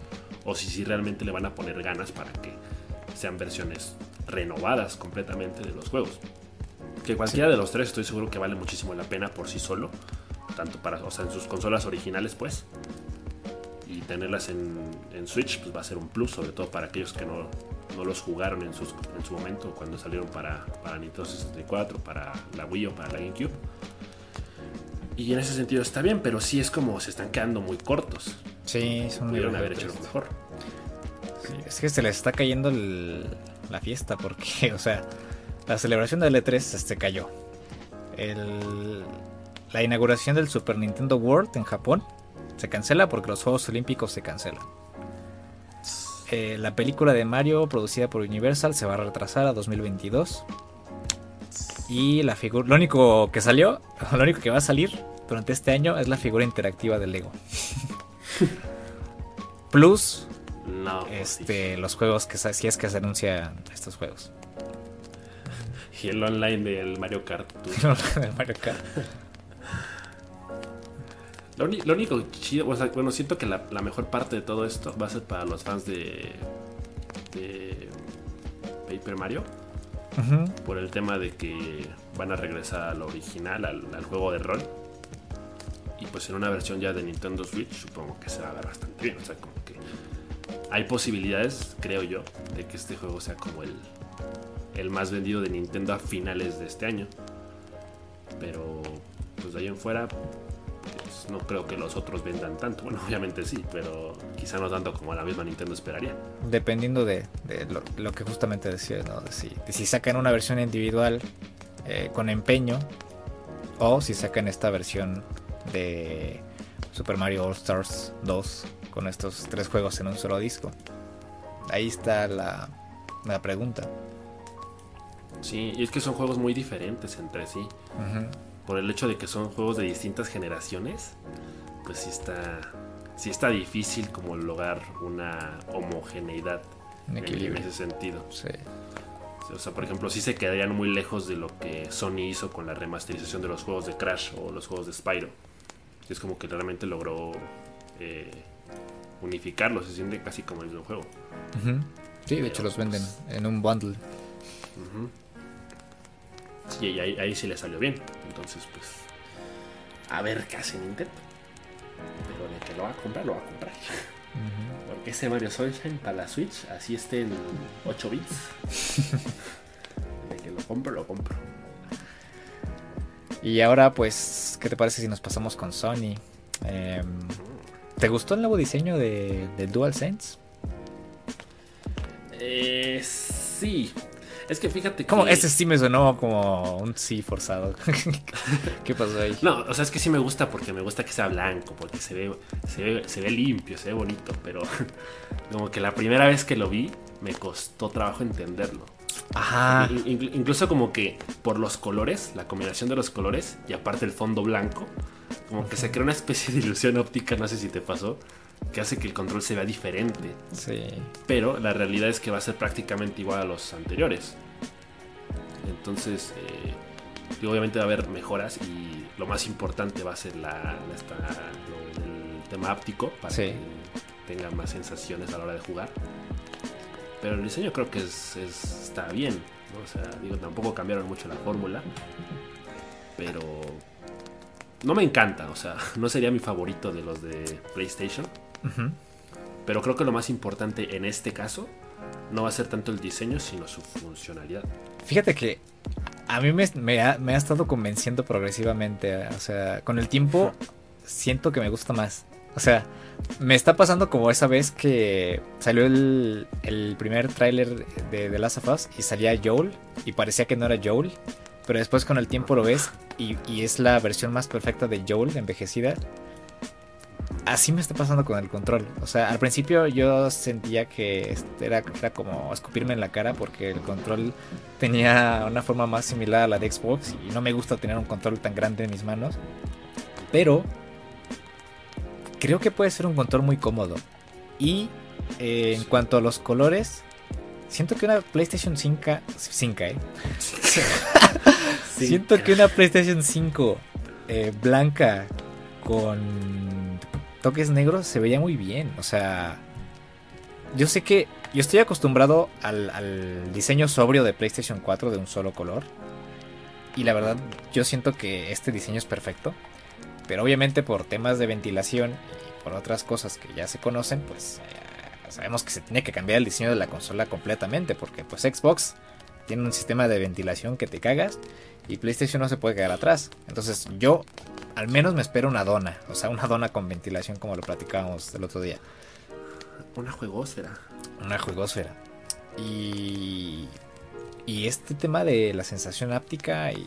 o si, si realmente le van a poner ganas para que sean versiones renovadas completamente de los juegos. Que cualquiera de los tres estoy seguro que vale muchísimo la pena por sí solo, tanto para, o sea, en sus consolas originales, pues, y tenerlas en, en Switch, pues va a ser un plus, sobre todo para aquellos que no, no los jugaron en, sus, en su momento cuando salieron para, para Nintendo 64, para la Wii o para la GameCube. Y en ese sentido está bien, pero sí es como se están quedando muy cortos. Sí, son Pudieron haber hecho lo mejor. es que se les está cayendo la fiesta porque, [LAUGHS] o sea, la celebración del E3 se cayó. El, la inauguración del Super Nintendo World en Japón se cancela porque los Juegos Olímpicos se cancelan. Eh, la película de Mario producida por Universal se va a retrasar a 2022. Y la figura, lo único que salió, [LAUGHS] lo único que va a salir durante este año es la figura interactiva de Lego. [LAUGHS] Plus, no, este, los juegos que si es que se anuncian estos juegos. [LAUGHS] Y el online del Mario Kart. Mario Kart. Lo, único chido, bueno, siento que la, mejor parte de todo esto va a ser para los fans de, de Paper Mario. Por el tema de que van a regresar al original, al, juego de rol. Y pues en una versión ya de Nintendo Switch supongo que se va a ver bastante bien. O sea, como que hay posibilidades, creo yo, de que este juego sea como el, el más vendido de Nintendo a finales de este año. Pero pues de ahí en fuera, no creo que los otros vendan tanto. Bueno, [LAUGHS] obviamente sí, pero quizá no tanto como la misma Nintendo esperaría. Dependiendo de, lo, que justamente decía, ¿no? De si, sacan una versión individual eh, con empeño o si sacan esta versión de Super Mario All Stars 2 con estos tres juegos en un solo disco. Ahí está la, la pregunta. Sí, y es que son juegos muy diferentes entre sí por el hecho de que son juegos de distintas generaciones, pues sí está, sí está difícil como lograr una homogeneidad en, ese sentido. Sí. O sea, por ejemplo, sí se quedarían muy lejos de lo que Sony hizo con la remasterización de los juegos de Crash o los juegos de Spyro. Es como que realmente logró eh, unificarlos, se siente casi como el mismo juego. Sí, de hecho los venden en un bundle. Y ahí, sí le salió bien. Entonces, pues, a ver qué hace Nintendo. Pero de que lo va a comprar, lo va a comprar. Porque ese Mario Sunshine para la Switch, así esté en 8 bits. de que lo compro, lo compro. Y ahora, pues, ¿qué te parece si nos pasamos con Sony? Em, ¿Te gustó el nuevo diseño de, de DualSense? Eh, sí, es que fíjate que. Como ese sí me sonó como un sí forzado. [LAUGHS] ¿Qué pasó ahí? No, o sea, es que sí me gusta porque me gusta que sea blanco, porque se ve, se ve, limpio, se ve bonito, pero [LAUGHS] como que la primera vez que lo vi me costó trabajo entenderlo. Ajá. incluso como que por los colores, la combinación de los colores y aparte el fondo blanco, como que se crea una especie de ilusión óptica, no sé si te pasó, que hace que el control se vea diferente. Sí. Pero la realidad es que va a ser prácticamente igual a los anteriores. Entonces, eh, obviamente va a haber mejoras y lo más importante va a ser la, el tema áptico para que tenga más sensaciones a la hora de jugar. Pero el diseño creo que es, está bien. O sea, digo, tampoco cambiaron mucho la fórmula. Pero no me encanta, o sea, [LAUGHS] no sería mi favorito de los de PlayStation. Pero creo que lo más importante en este caso no va a ser tanto el diseño, sino su funcionalidad. Fíjate que a mí me, ha, estado convenciendo progresivamente. O sea, con el tiempo siento que me gusta más. O sea, me está pasando como esa vez que salió el, primer tráiler de The Last of Us y salía Joel y parecía que no era Joel. Pero después con el tiempo lo ves y, y es la versión más perfecta de Joel envejecida así me está pasando con el control. O sea, al principio yo sentía que era, era, como escupirme en la cara porque el control tenía una forma más similar a la de Xbox y no me gusta tener un control tan grande en mis manos. Pero creo que puede ser un control muy cómodo. Y eh, en cuanto a los colores, siento que una PlayStation 5, 5 ¿eh? [LAUGHS] siento que una PlayStation 5 eh, blanca con toques negros se veía muy bien. O sea, yo sé que yo estoy acostumbrado al, diseño sobrio de PlayStation 4 de un solo color. Y la verdad, yo siento que este diseño es perfecto. Pero obviamente por temas de ventilación y por otras cosas que ya se conocen, pues eh, sabemos que se tiene que cambiar el diseño de la consola completamente. Porque pues Xbox tiene un sistema de ventilación que te cagas. Y PlayStation no se puede quedar atrás. Entonces yo al menos me espero una dona. O sea, una dona con ventilación como lo platicábamos el otro día. Una juegosfera. Una juegosfera. Y, y este tema de la sensación áptica y,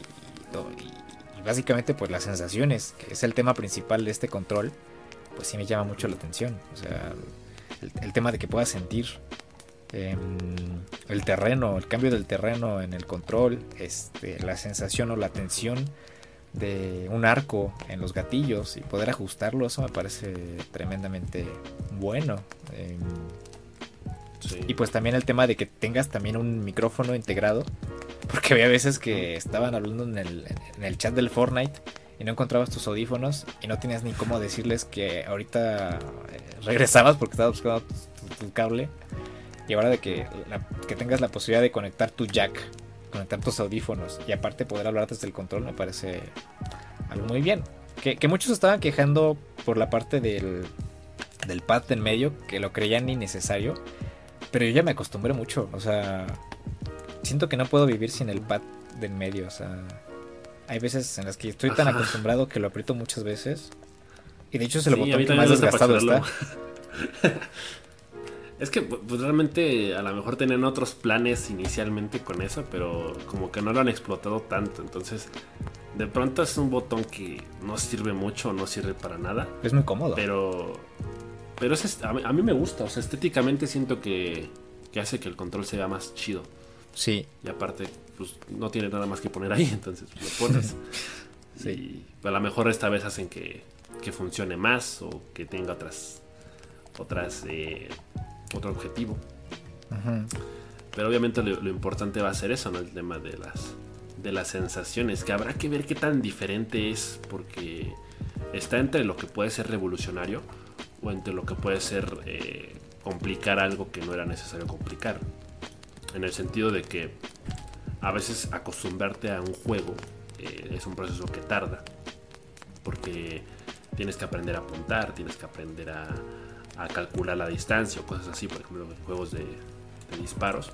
y, básicamente pues las sensaciones, que es el tema principal de este control, pues sí me llama mucho la atención. O sea, el, tema de que puedas sentir eh, el terreno, el cambio del terreno en el control, este, la sensación o la tensión de un arco en los gatillos y poder ajustarlo, eso me parece tremendamente bueno. Eh, y pues también el tema de que tengas también un micrófono integrado, porque había veces que estaban hablando en el, en el chat del Fortnite y no encontrabas tus audífonos y no tenías ni cómo decirles que ahorita eh, regresabas porque estabas buscando tu, cable. Y ahora de que, que tengas la posibilidad de conectar tu jack conectar tus audífonos y aparte poder hablar desde el control me parece algo muy bien. Que, muchos estaban quejando por la parte del, del pad en medio, que lo creían innecesario, pero yo ya me acostumbré mucho, o sea, siento que no puedo vivir sin el pad de en medio, o sea, hay veces en las que estoy tan acostumbrado que lo aprieto muchas veces. Y de hecho es el botón que más desgastado está. [LAUGHS] Es que pues, realmente a lo mejor tenían otros planes inicialmente con eso, pero como que no lo han explotado tanto. Entonces, de pronto es un botón que no sirve mucho, no sirve para nada. Es muy cómodo. Pero, pero es, a, mí, me gusta. O sea, estéticamente siento que, que hace que el control sea más chido. Sí. Y aparte, pues no tiene nada más que poner ahí, [LAUGHS] entonces lo pones. [LAUGHS] sí. Y a lo mejor esta vez hacen que, que funcione más o que tenga otras otras eh, otro objetivo. Pero obviamente lo, importante va a ser eso, ¿no? El tema de las, de las sensaciones, que habrá que ver qué tan diferente es, porque está entre lo que puede ser revolucionario o entre lo que puede ser eh, complicar algo que no era necesario complicar. En el sentido de que a veces acostumbrarte a un juego eh, es un proceso que tarda, porque tienes que aprender a apuntar, tienes que aprender a, a calcular la distancia o cosas así, por ejemplo, en juegos de, disparos.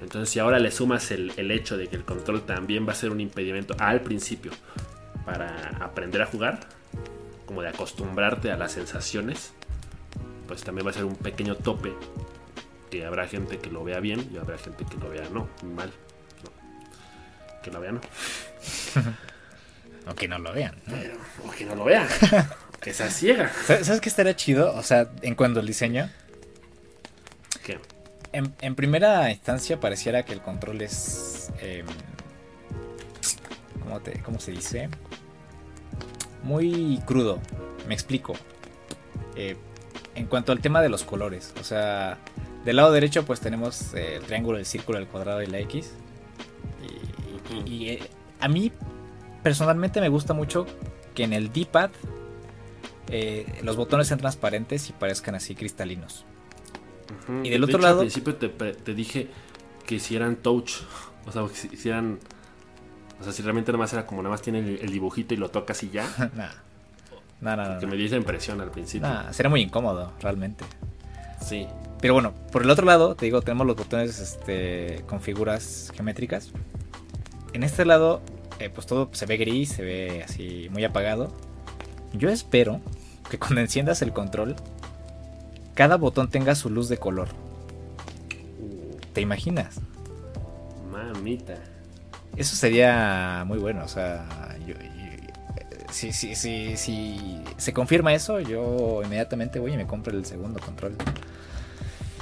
Entonces, si ahora le sumas el, hecho de que el control también va a ser un impedimento al principio para aprender a jugar, como de acostumbrarte a las sensaciones, pues también va a ser un pequeño tope que habrá gente que lo vea bien y habrá gente que lo vea no, mal. Que lo vea no. [LAUGHS] o que no lo vean. o que no lo vean. [LAUGHS] Que sea ciega. ¿Sabes qué estaría chido? O sea, en cuanto al diseño. ¿Qué? En, primera instancia pareciera que el control es. Em, ¿cómo, te, ¿Cómo se dice? Muy crudo. Me explico. Eh, en cuanto al tema de los colores. O sea, del lado derecho pues tenemos el triángulo, el círculo, el cuadrado y la X. Y, eh, a mí personalmente me gusta mucho que en el D-pad eh, los botones sean transparentes y parezcan así cristalinos. Y del otro lado. Al principio te, dije que si eran touch, [LAUGHS] o sea, si, eran. O sea, si realmente nada más era como nada más tiene el, dibujito y lo tocas y ya. nada. nada, Que me dio esa impresión al principio. sería muy incómodo, realmente. Sí. Pero bueno, por el otro lado, te digo, tenemos los botones este, con figuras geométricas. En este lado, eh, pues todo se ve gris, se ve así muy apagado. Yo espero que cuando enciendas el control, cada botón tenga su luz de color. ¿Te imaginas? Mamita. Eso sería muy bueno, o sea, si, si, si, si se confirma eso, yo inmediatamente voy y me compro el segundo control.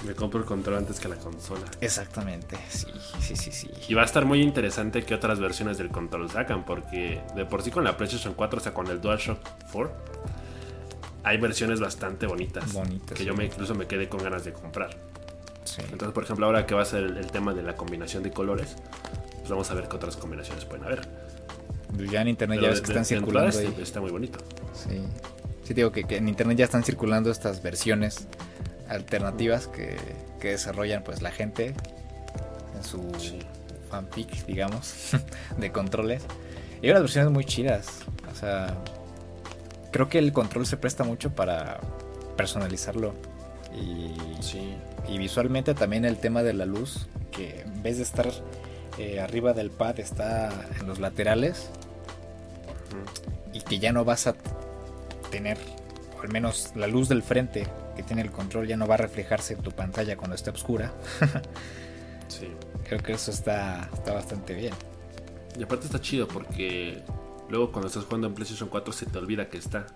Me compro el control antes que la consola. Exactamente, sí, sí, sí, sí. Y va a estar muy interesante que otras versiones del control sacan, porque de por sí con la PlayStation 4, o sea, con el DualShock 4, hay versiones bastante bonitas. Bonitas. Que yo me, incluso me quedé con ganas de comprar. Entonces, por ejemplo, ahora que va a ser el, tema de la combinación de colores, pues vamos a ver qué otras combinaciones pueden haber. Ya en internet ya ves que están circulando. Está, está, muy bonito. Sí. Sí, digo que, en internet ya están circulando estas versiones alternativas que, que desarrollan pues la gente en su fanfic, digamos, [LAUGHS] de controles. Y hay unas versiones muy chidas. O sea, creo que el control se presta mucho para personalizarlo. Y, y visualmente también el tema de la luz, que en vez de estar eh, arriba del pad está en los laterales. Y que ya no vas a tener, o al menos la luz del frente que tiene el control ya no va a reflejarse en tu pantalla cuando esté oscura. sí. [LAUGHS] Creo que eso está, está bastante bien. Y aparte está chido porque luego cuando estás jugando en PlayStation 4 se te olvida que está.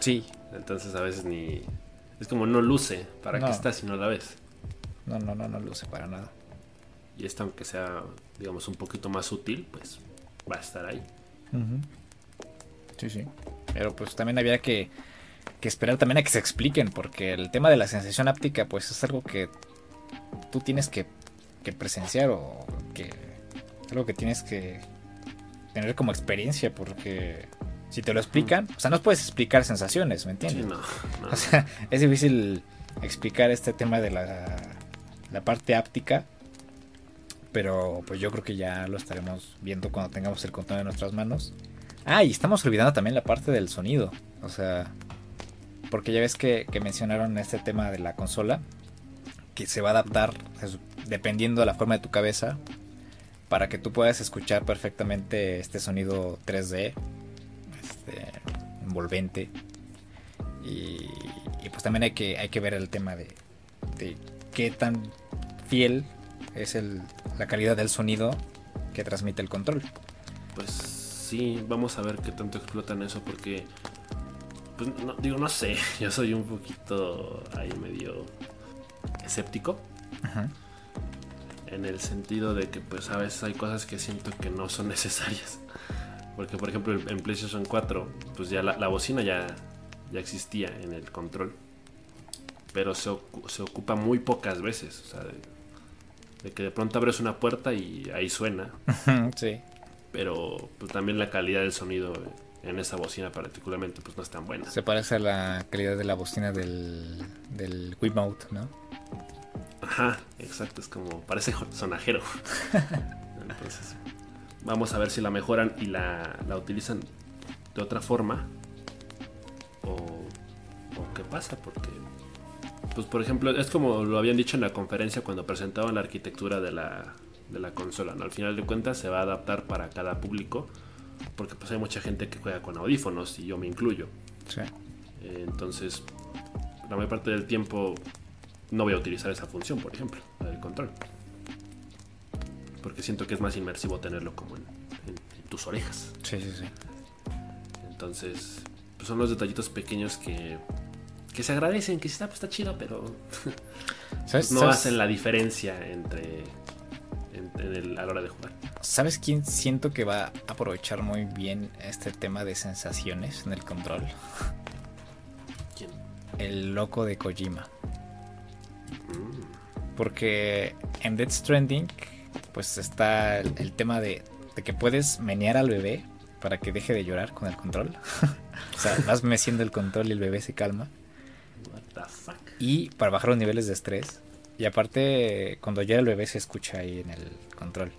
Sí. Entonces a veces ni... Es como no luce. ¿Para qué está si no la ves? No, no, no, no luce para nada. Y esta aunque sea, digamos, un poquito más útil, pues va a estar ahí. Sí, sí. Pero pues también había que, esperar también a que se expliquen, porque el tema de la sensación áptica pues es algo que tú tienes que, presenciar o que algo que tienes que tener como experiencia, porque si te lo explican, o sea, no puedes explicar sensaciones, ¿me entiendes? no, O sea, [LAUGHS] es difícil explicar este tema de la, la parte áptica, pero pues yo creo que ya lo estaremos viendo cuando tengamos el control en nuestras manos. Ah, y estamos olvidando también la parte del sonido. O sea, porque ya ves que, mencionaron este tema de la consola, que se va a adaptar dependiendo de la forma de tu cabeza, para que tú puedas escuchar perfectamente este sonido 3D, este, envolvente. Y, pues también hay que, hay que ver el tema de, de qué tan fiel es el, la calidad del sonido que transmite el control. Pues sí, vamos a ver qué tanto explotan eso porque, pues, no, digo, no sé, [LAUGHS] yo soy un poquito ahí medio escéptico. En el sentido de que pues a veces hay cosas que siento que no son [LAUGHS] necesarias. Porque por ejemplo en PlayStation 4 pues ya la, bocina ya, ya existía en el control. Pero se, se ocupa muy pocas veces. O sea, de, de, que de pronto abres una puerta y ahí suena. [LAUGHS] sí pero pues, también la calidad del sonido en esa bocina particularmente pues no es tan buena. Se parece a la calidad de la bocina del, del Wiimote, ¿no? Ajá, exacto, es como parece sonajero. [LAUGHS] Entonces, vamos a ver si la mejoran y la, la utilizan de otra forma o, o qué pasa, porque pues por ejemplo, es como lo habían dicho en la conferencia cuando presentaban la arquitectura de la de la consola. ¿no? Al final de cuentas se va a adaptar para cada público, porque pues hay mucha gente que juega con audífonos y yo me incluyo. Sí. Entonces, la mayor parte del tiempo no voy a utilizar esa función, por ejemplo, la del control. Porque siento que es más inmersivo tenerlo como en, tus orejas. Sí, sí, sí. Entonces, pues son los detallitos pequeños que, que se agradecen, que está, pues, está chido, pero [LAUGHS] no hacen la diferencia entre a la hora de jugar. ¿Sabes quién siento que va a aprovechar muy bien este tema de sensaciones en el control? ¿Quién? El loco de Kojima. Porque en Dead Stranding, pues está el, tema de, que puedes menear al bebé para que deje de llorar con el control. [LAUGHS] o sea, vas meciendo el control y el bebé se calma. Y para bajar los niveles de estrés, y aparte, cuando llega el bebé se escucha ahí en el control.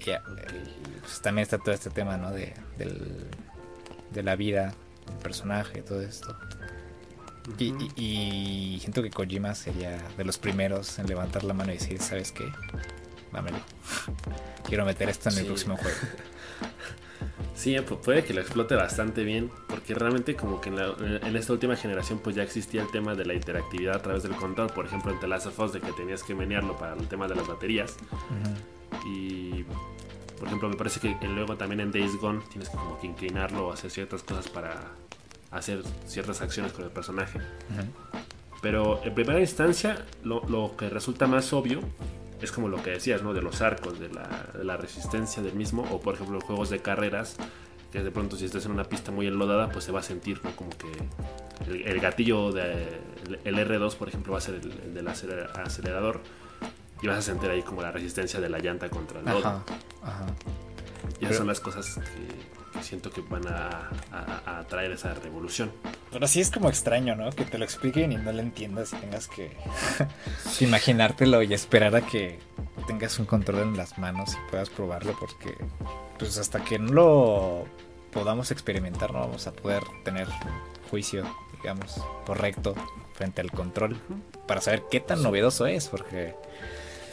Y pues, también está todo este tema, ¿no? De, de la vida, del personaje, todo esto. Y, siento que Kojima sería de los primeros en levantar la mano y decir, ¿sabes qué? Dámelo. [LAUGHS] Quiero meter esto en el próximo juego. [LAUGHS] Sí, puede que lo explote bastante bien, porque realmente como que en, esta última generación pues ya existía el tema de la interactividad a través del control, por ejemplo en The Last of Us de que tenías que menearlo para el tema de las baterías. Y por ejemplo me parece que luego también en Days Gone tienes que como que inclinarlo o hacer ciertas cosas para hacer ciertas acciones con el personaje. Pero en primera instancia lo, lo que resulta más obvio es como lo que decías, ¿no? De los arcos, de la, resistencia del mismo, o por ejemplo juegos de carreras, que de pronto si estás en una pista muy enlodada, pues se va a sentir, ¿no? Como que el, gatillo de, el, R2, por ejemplo, va a ser el, del acelerador y vas a sentir ahí como la resistencia de la llanta contra el lodo. Ajá, ajá. Y esas son las cosas que, siento que van a, a, traer esa revolución. Pero sí es como extraño, ¿no? Que te lo expliquen y no lo entiendas y tengas que [LAUGHS] imaginártelo y esperar a que tengas un control en las manos y puedas probarlo porque pues hasta que no lo podamos experimentar no vamos a poder tener juicio, digamos, correcto frente al control para saber qué tan novedoso es porque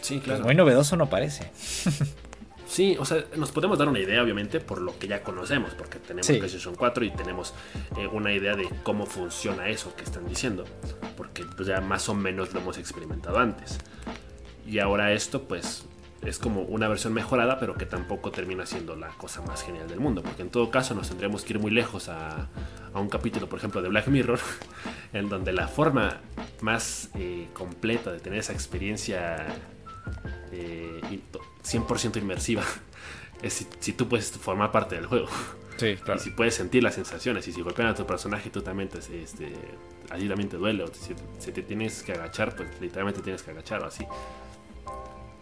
sí, pues, claro. muy novedoso no parece. [LAUGHS] Sí, o sea, nos podemos dar una idea, obviamente, por lo que ya conocemos, porque tenemos PlayStation 4 y tenemos eh, una idea de cómo funciona eso que están diciendo, porque pues, ya más o menos lo hemos experimentado antes. Y ahora esto, pues, es como una versión mejorada, pero que tampoco termina siendo la cosa más genial del mundo, porque en todo caso nos tendremos que ir muy lejos a, un capítulo, por ejemplo, de Black Mirror, [LAUGHS] en donde la forma más eh, completa de tener esa experiencia eh, 100% inmersiva [LAUGHS] es si, tú puedes formar parte del juego. [LAUGHS] Sí, claro. Y si puedes sentir las sensaciones y si golpean a tu personaje tú también te, este, allí también te duele. O si, te tienes que agachar, pues literalmente tienes que agachar o así.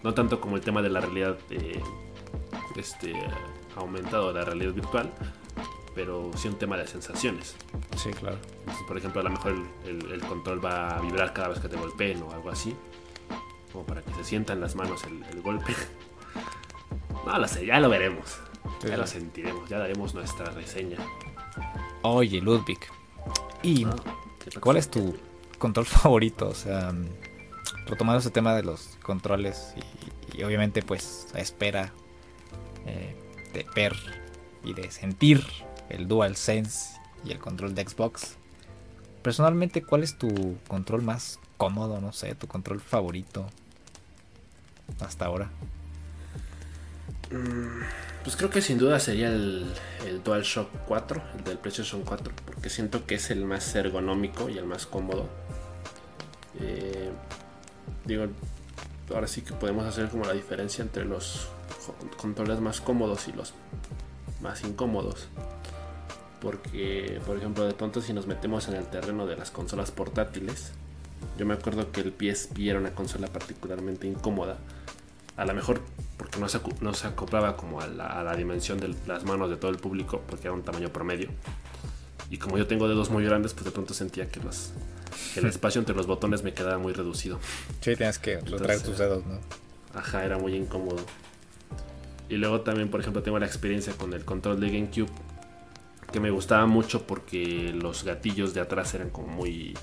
No tanto como el tema de la realidad eh, este, aumentado, la realidad virtual, pero sí un tema de sensaciones. Sí, claro. por ejemplo, a lo mejor el, control va a vibrar cada vez que te golpeen o algo así. Como para que se sienta en las manos el golpe. [LAUGHS] No lo sé, ya lo veremos. Ya lo sentiremos, ya daremos nuestra reseña. Oye, Ludwig. ¿Y ah, cuál es tu control [LAUGHS] favorito? O sea, retomando ese tema de los controles y, obviamente pues a espera eh, de ver y de sentir el Dual Sense y el control de Xbox. Personalmente, ¿cuál es tu control más cómodo? No sé, tu control favorito hasta ahora. Mm, pues creo que sin duda sería el, DualShock 4, el del PlayStation 4, porque siento que es el más ergonómico y el más cómodo. Eh, digo, ahora sí que podemos hacer como la diferencia entre los controles más cómodos y los más incómodos. Porque, por ejemplo, de pronto si nos metemos en el terreno de las consolas portátiles, yo me acuerdo que el PSP era una consola particularmente incómoda a lo mejor porque no se, no se acoplaba como a la, dimensión de las manos de todo el público, porque era un tamaño promedio. Y como yo tengo dedos muy grandes, pues de pronto sentía que, los, el espacio entre los botones me quedaba muy reducido. Sí, tienes que retraer tus dedos, ¿no? Ajá, era muy incómodo. Y luego también, por ejemplo, tengo la experiencia con el control de GameCube, que me gustaba mucho porque los gatillos de atrás eran como muy...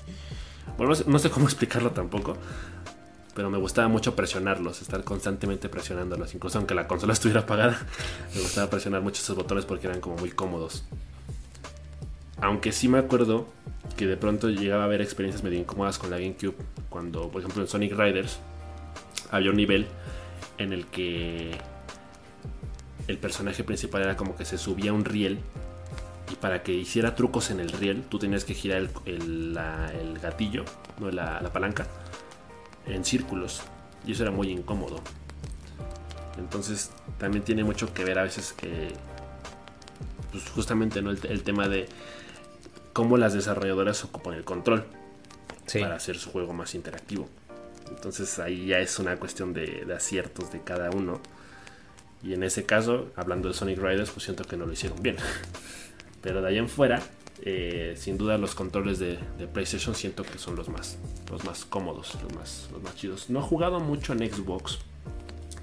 Bueno, no sé cómo [LAUGHS] explicarlo tampoco, pero me gustaba mucho presionarlos, estar constantemente presionándolos, incluso aunque la consola [LAUGHS] estuviera apagada, me gustaba presionar mucho esos botones porque eran como muy cómodos. Aunque sí me acuerdo que de pronto llegaba a haber experiencias medio incómodas con la GameCube, cuando por ejemplo en Sonic Riders había un nivel en el que el personaje principal era como que se subía a un riel y para que hiciera trucos en el riel tú tenías que girar el, gatillo, no la palanca, en círculos y eso era muy incómodo. Entonces también tiene mucho que ver a veces que pues justamente ¿no? el, tema de cómo las desarrolladoras ocupan el control para hacer su juego más interactivo. Entonces ahí ya es una cuestión de, aciertos de cada uno. Y en ese caso, hablando de Sonic Riders, pues siento que no lo hicieron bien. [LAUGHS] Pero de ahí en fuera, eh, sin duda los controles de, PlayStation siento que son los más, los más cómodos, los más, los más chidos. No he jugado mucho en Xbox,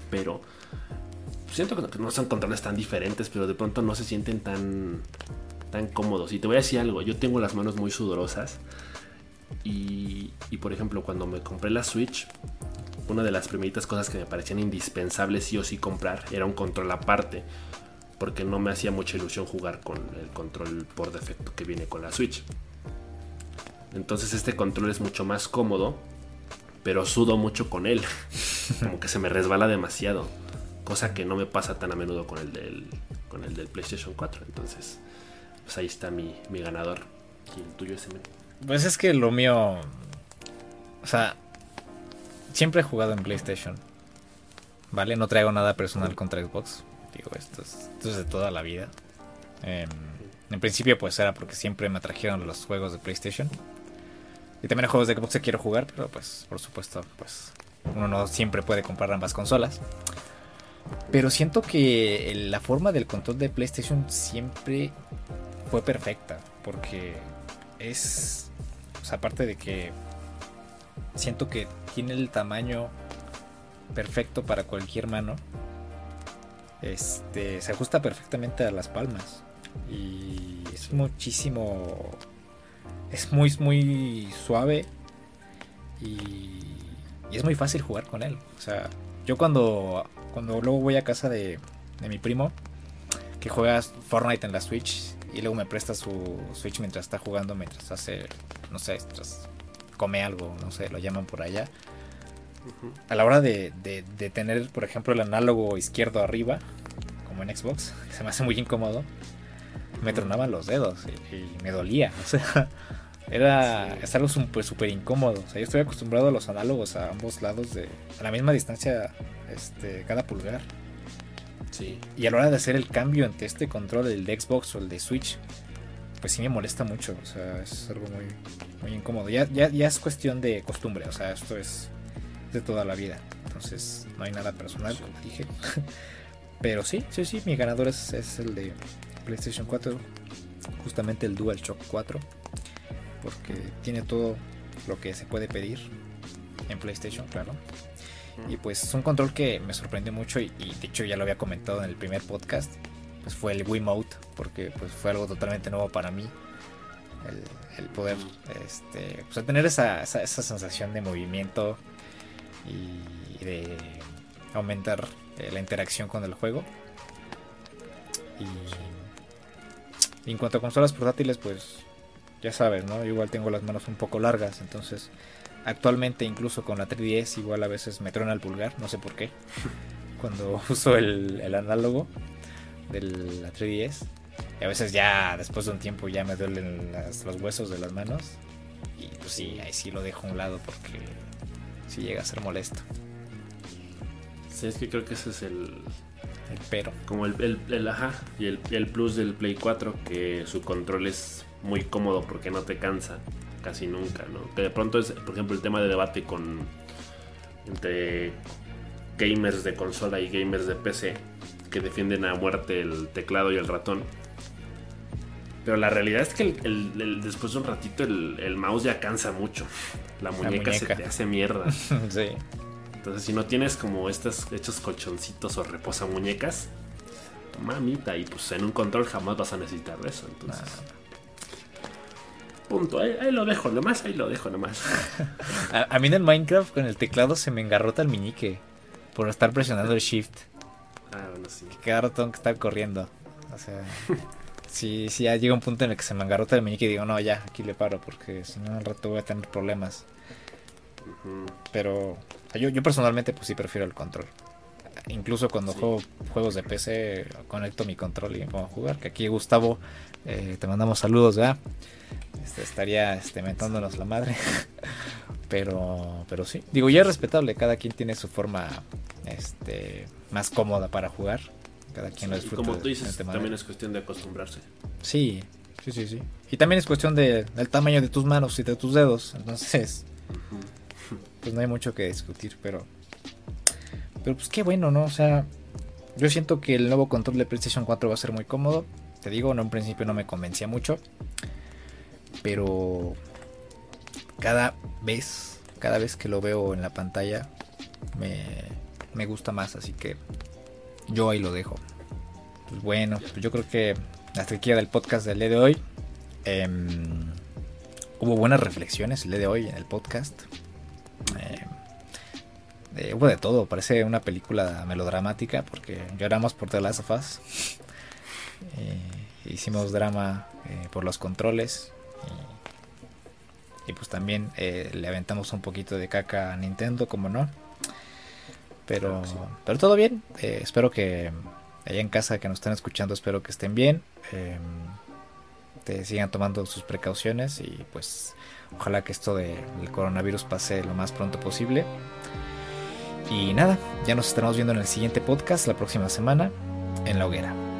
pero siento que no son controles tan diferentes, pero de pronto no se sienten tan, tan cómodos. Y te voy a decir algo, yo tengo las manos muy sudorosas. Y, y por ejemplo, cuando me compré la Switch, una de las primeritas cosas que me parecían indispensables sí o sí comprar era un control aparte porque no me hacía mucha ilusión jugar con el control por defecto que viene con la Switch. Entonces este control es mucho más cómodo, pero sudo mucho con él. [LAUGHS] Como que se me resbala demasiado. Cosa que no me pasa tan a menudo con el del, con el del PlayStation 4. Entonces, pues ahí está mi, mi ganador. ¿Y el tuyo ese? Pues es que lo mío... O sea, siempre he jugado en PlayStation. ¿Vale? No traigo nada personal contra Xbox. Digo, esto es, de toda la vida. Em, En principio pues era porque siempre me atrajeron los juegos de PlayStation. Y también hay juegos de Xbox que quiero jugar, pero pues por supuesto pues uno no siempre puede comprar ambas consolas. Pero siento que la forma del control de PlayStation siempre fue perfecta. Porque es... Sea, aparte de que siento que tiene el tamaño perfecto para cualquier mano. Este se ajusta perfectamente a las palmas y es muchísimo es muy muy suave y, es muy fácil jugar con él. O sea, yo cuando cuando luego voy a casa de, de mi primo que juega Fortnite en la Switch y luego me presta su Switch mientras está jugando, mientras hace, no sé, mientras come algo, no sé, lo llaman por allá. A la hora de, tener, por ejemplo, el análogo izquierdo arriba, como en Xbox, [LAUGHS] se me hace muy incómodo. Me tronaban los dedos y, me dolía. [LAUGHS] O sea, era es algo súper incómodo. O sea, yo estoy acostumbrado a los análogos a ambos lados de a la misma distancia este, cada pulgar. Sí. Y a la hora de hacer el cambio entre este control, el de Xbox o el de Switch, pues sí me molesta mucho. O sea, es algo muy, muy incómodo. Ya, ya, ya es cuestión de costumbre. O sea, esto es de toda la vida. Entonces no hay nada personal, como dije. [LAUGHS] Pero sí, sí, sí, mi ganador es, es, el de PlayStation 4. Justamente el DualShock 4. Porque tiene todo lo que se puede pedir en PlayStation, claro. Y pues es un control que me sorprendió mucho y, de hecho ya lo había comentado en el primer podcast. Pues fue el Wiimote, porque pues fue algo totalmente nuevo para mí. El, poder este, pues, tener esa, esa, esa sensación de movimiento y de aumentar eh, la interacción con el juego. Y, en cuanto a consolas portátiles, pues ya sabes, ¿no? igual tengo las manos un poco largas, entonces actualmente incluso con la 3DS igual a veces me trona el pulgar, no sé por qué. [LAUGHS] Cuando [LAUGHS] uso el, análogo de la 3DS. Y a veces ya después de un tiempo ya me duelen los huesos de las manos. Y pues sí, ahí sí lo dejo a un lado porque si llega a ser molesto. Sí, es que creo que ese es el. El pero. Como el, el, ajá. Y el, el, plus del Play 4, que su control es muy cómodo porque no te cansa casi nunca, ¿no? Que de pronto es, por ejemplo, el tema de debate con. entre gamers de consola y gamers de PC que defienden a muerte el teclado y el ratón pero la realidad es que el, después de un ratito el, mouse ya cansa mucho. La muñeca, se te hace mierda. [LAUGHS] sí. Entonces, si no tienes como estos hechos colchoncitos o reposa muñecas, mamita, y pues en un control jamás vas a necesitar eso. Entonces, punto. Ahí, lo dejo nomás, ahí lo dejo nomás. [LAUGHS] a, mí en el Minecraft con el teclado se me engarrota el meñique por estar presionando el shift. Ah, bueno, sí. Que cada tengo que estar corriendo. O sea. [LAUGHS] sí, sí, ya llega un punto en el que se me engarrota el meñique y digo, no, ya, aquí le paro, porque si no, al rato voy a tener problemas. Pero yo, yo personalmente, pues sí prefiero el control. Incluso cuando juego juegos de PC, conecto mi control y me pongo a jugar. Que aquí, Gustavo, eh, te mandamos saludos, ¿verdad? Este, estaría este, mentándonos la madre. [LAUGHS] pero, pero sí. Digo, ya es respetable, cada quien tiene su forma este, más cómoda para jugar. Cada quien lo disfruta. Y como tú dices, también es cuestión de acostumbrarse. Sí, sí, sí, sí. Y también es cuestión de, del tamaño de tus manos y de tus dedos. Entonces, pues no hay mucho que discutir, pero. Pero pues qué bueno, ¿no? O sea, yo siento que el nuevo control de PlayStation 4 va a ser muy cómodo. Te digo, en un principio no me convencía mucho. Pero cada vez, cada vez que lo veo en la pantalla, me, me gusta más. Así que yo ahí lo dejo. Pues bueno, pues yo creo que hasta aquí del podcast del día de hoy. Em, hubo buenas reflexiones el día de hoy en el podcast. Em, hubo de todo, parece una película melodramática porque lloramos por The Last of. Eh, hicimos drama eh, por los controles. Y, y pues también eh, le aventamos un poquito de caca a Nintendo, como no. Pero, pero todo bien. Eh, espero que allá en casa que nos están escuchando, espero que estén bien. Eh, te sigan tomando sus precauciones y pues ojalá que esto del coronavirus pase lo más pronto posible. Y nada, ya nos estaremos viendo en el siguiente podcast la próxima semana en la hoguera.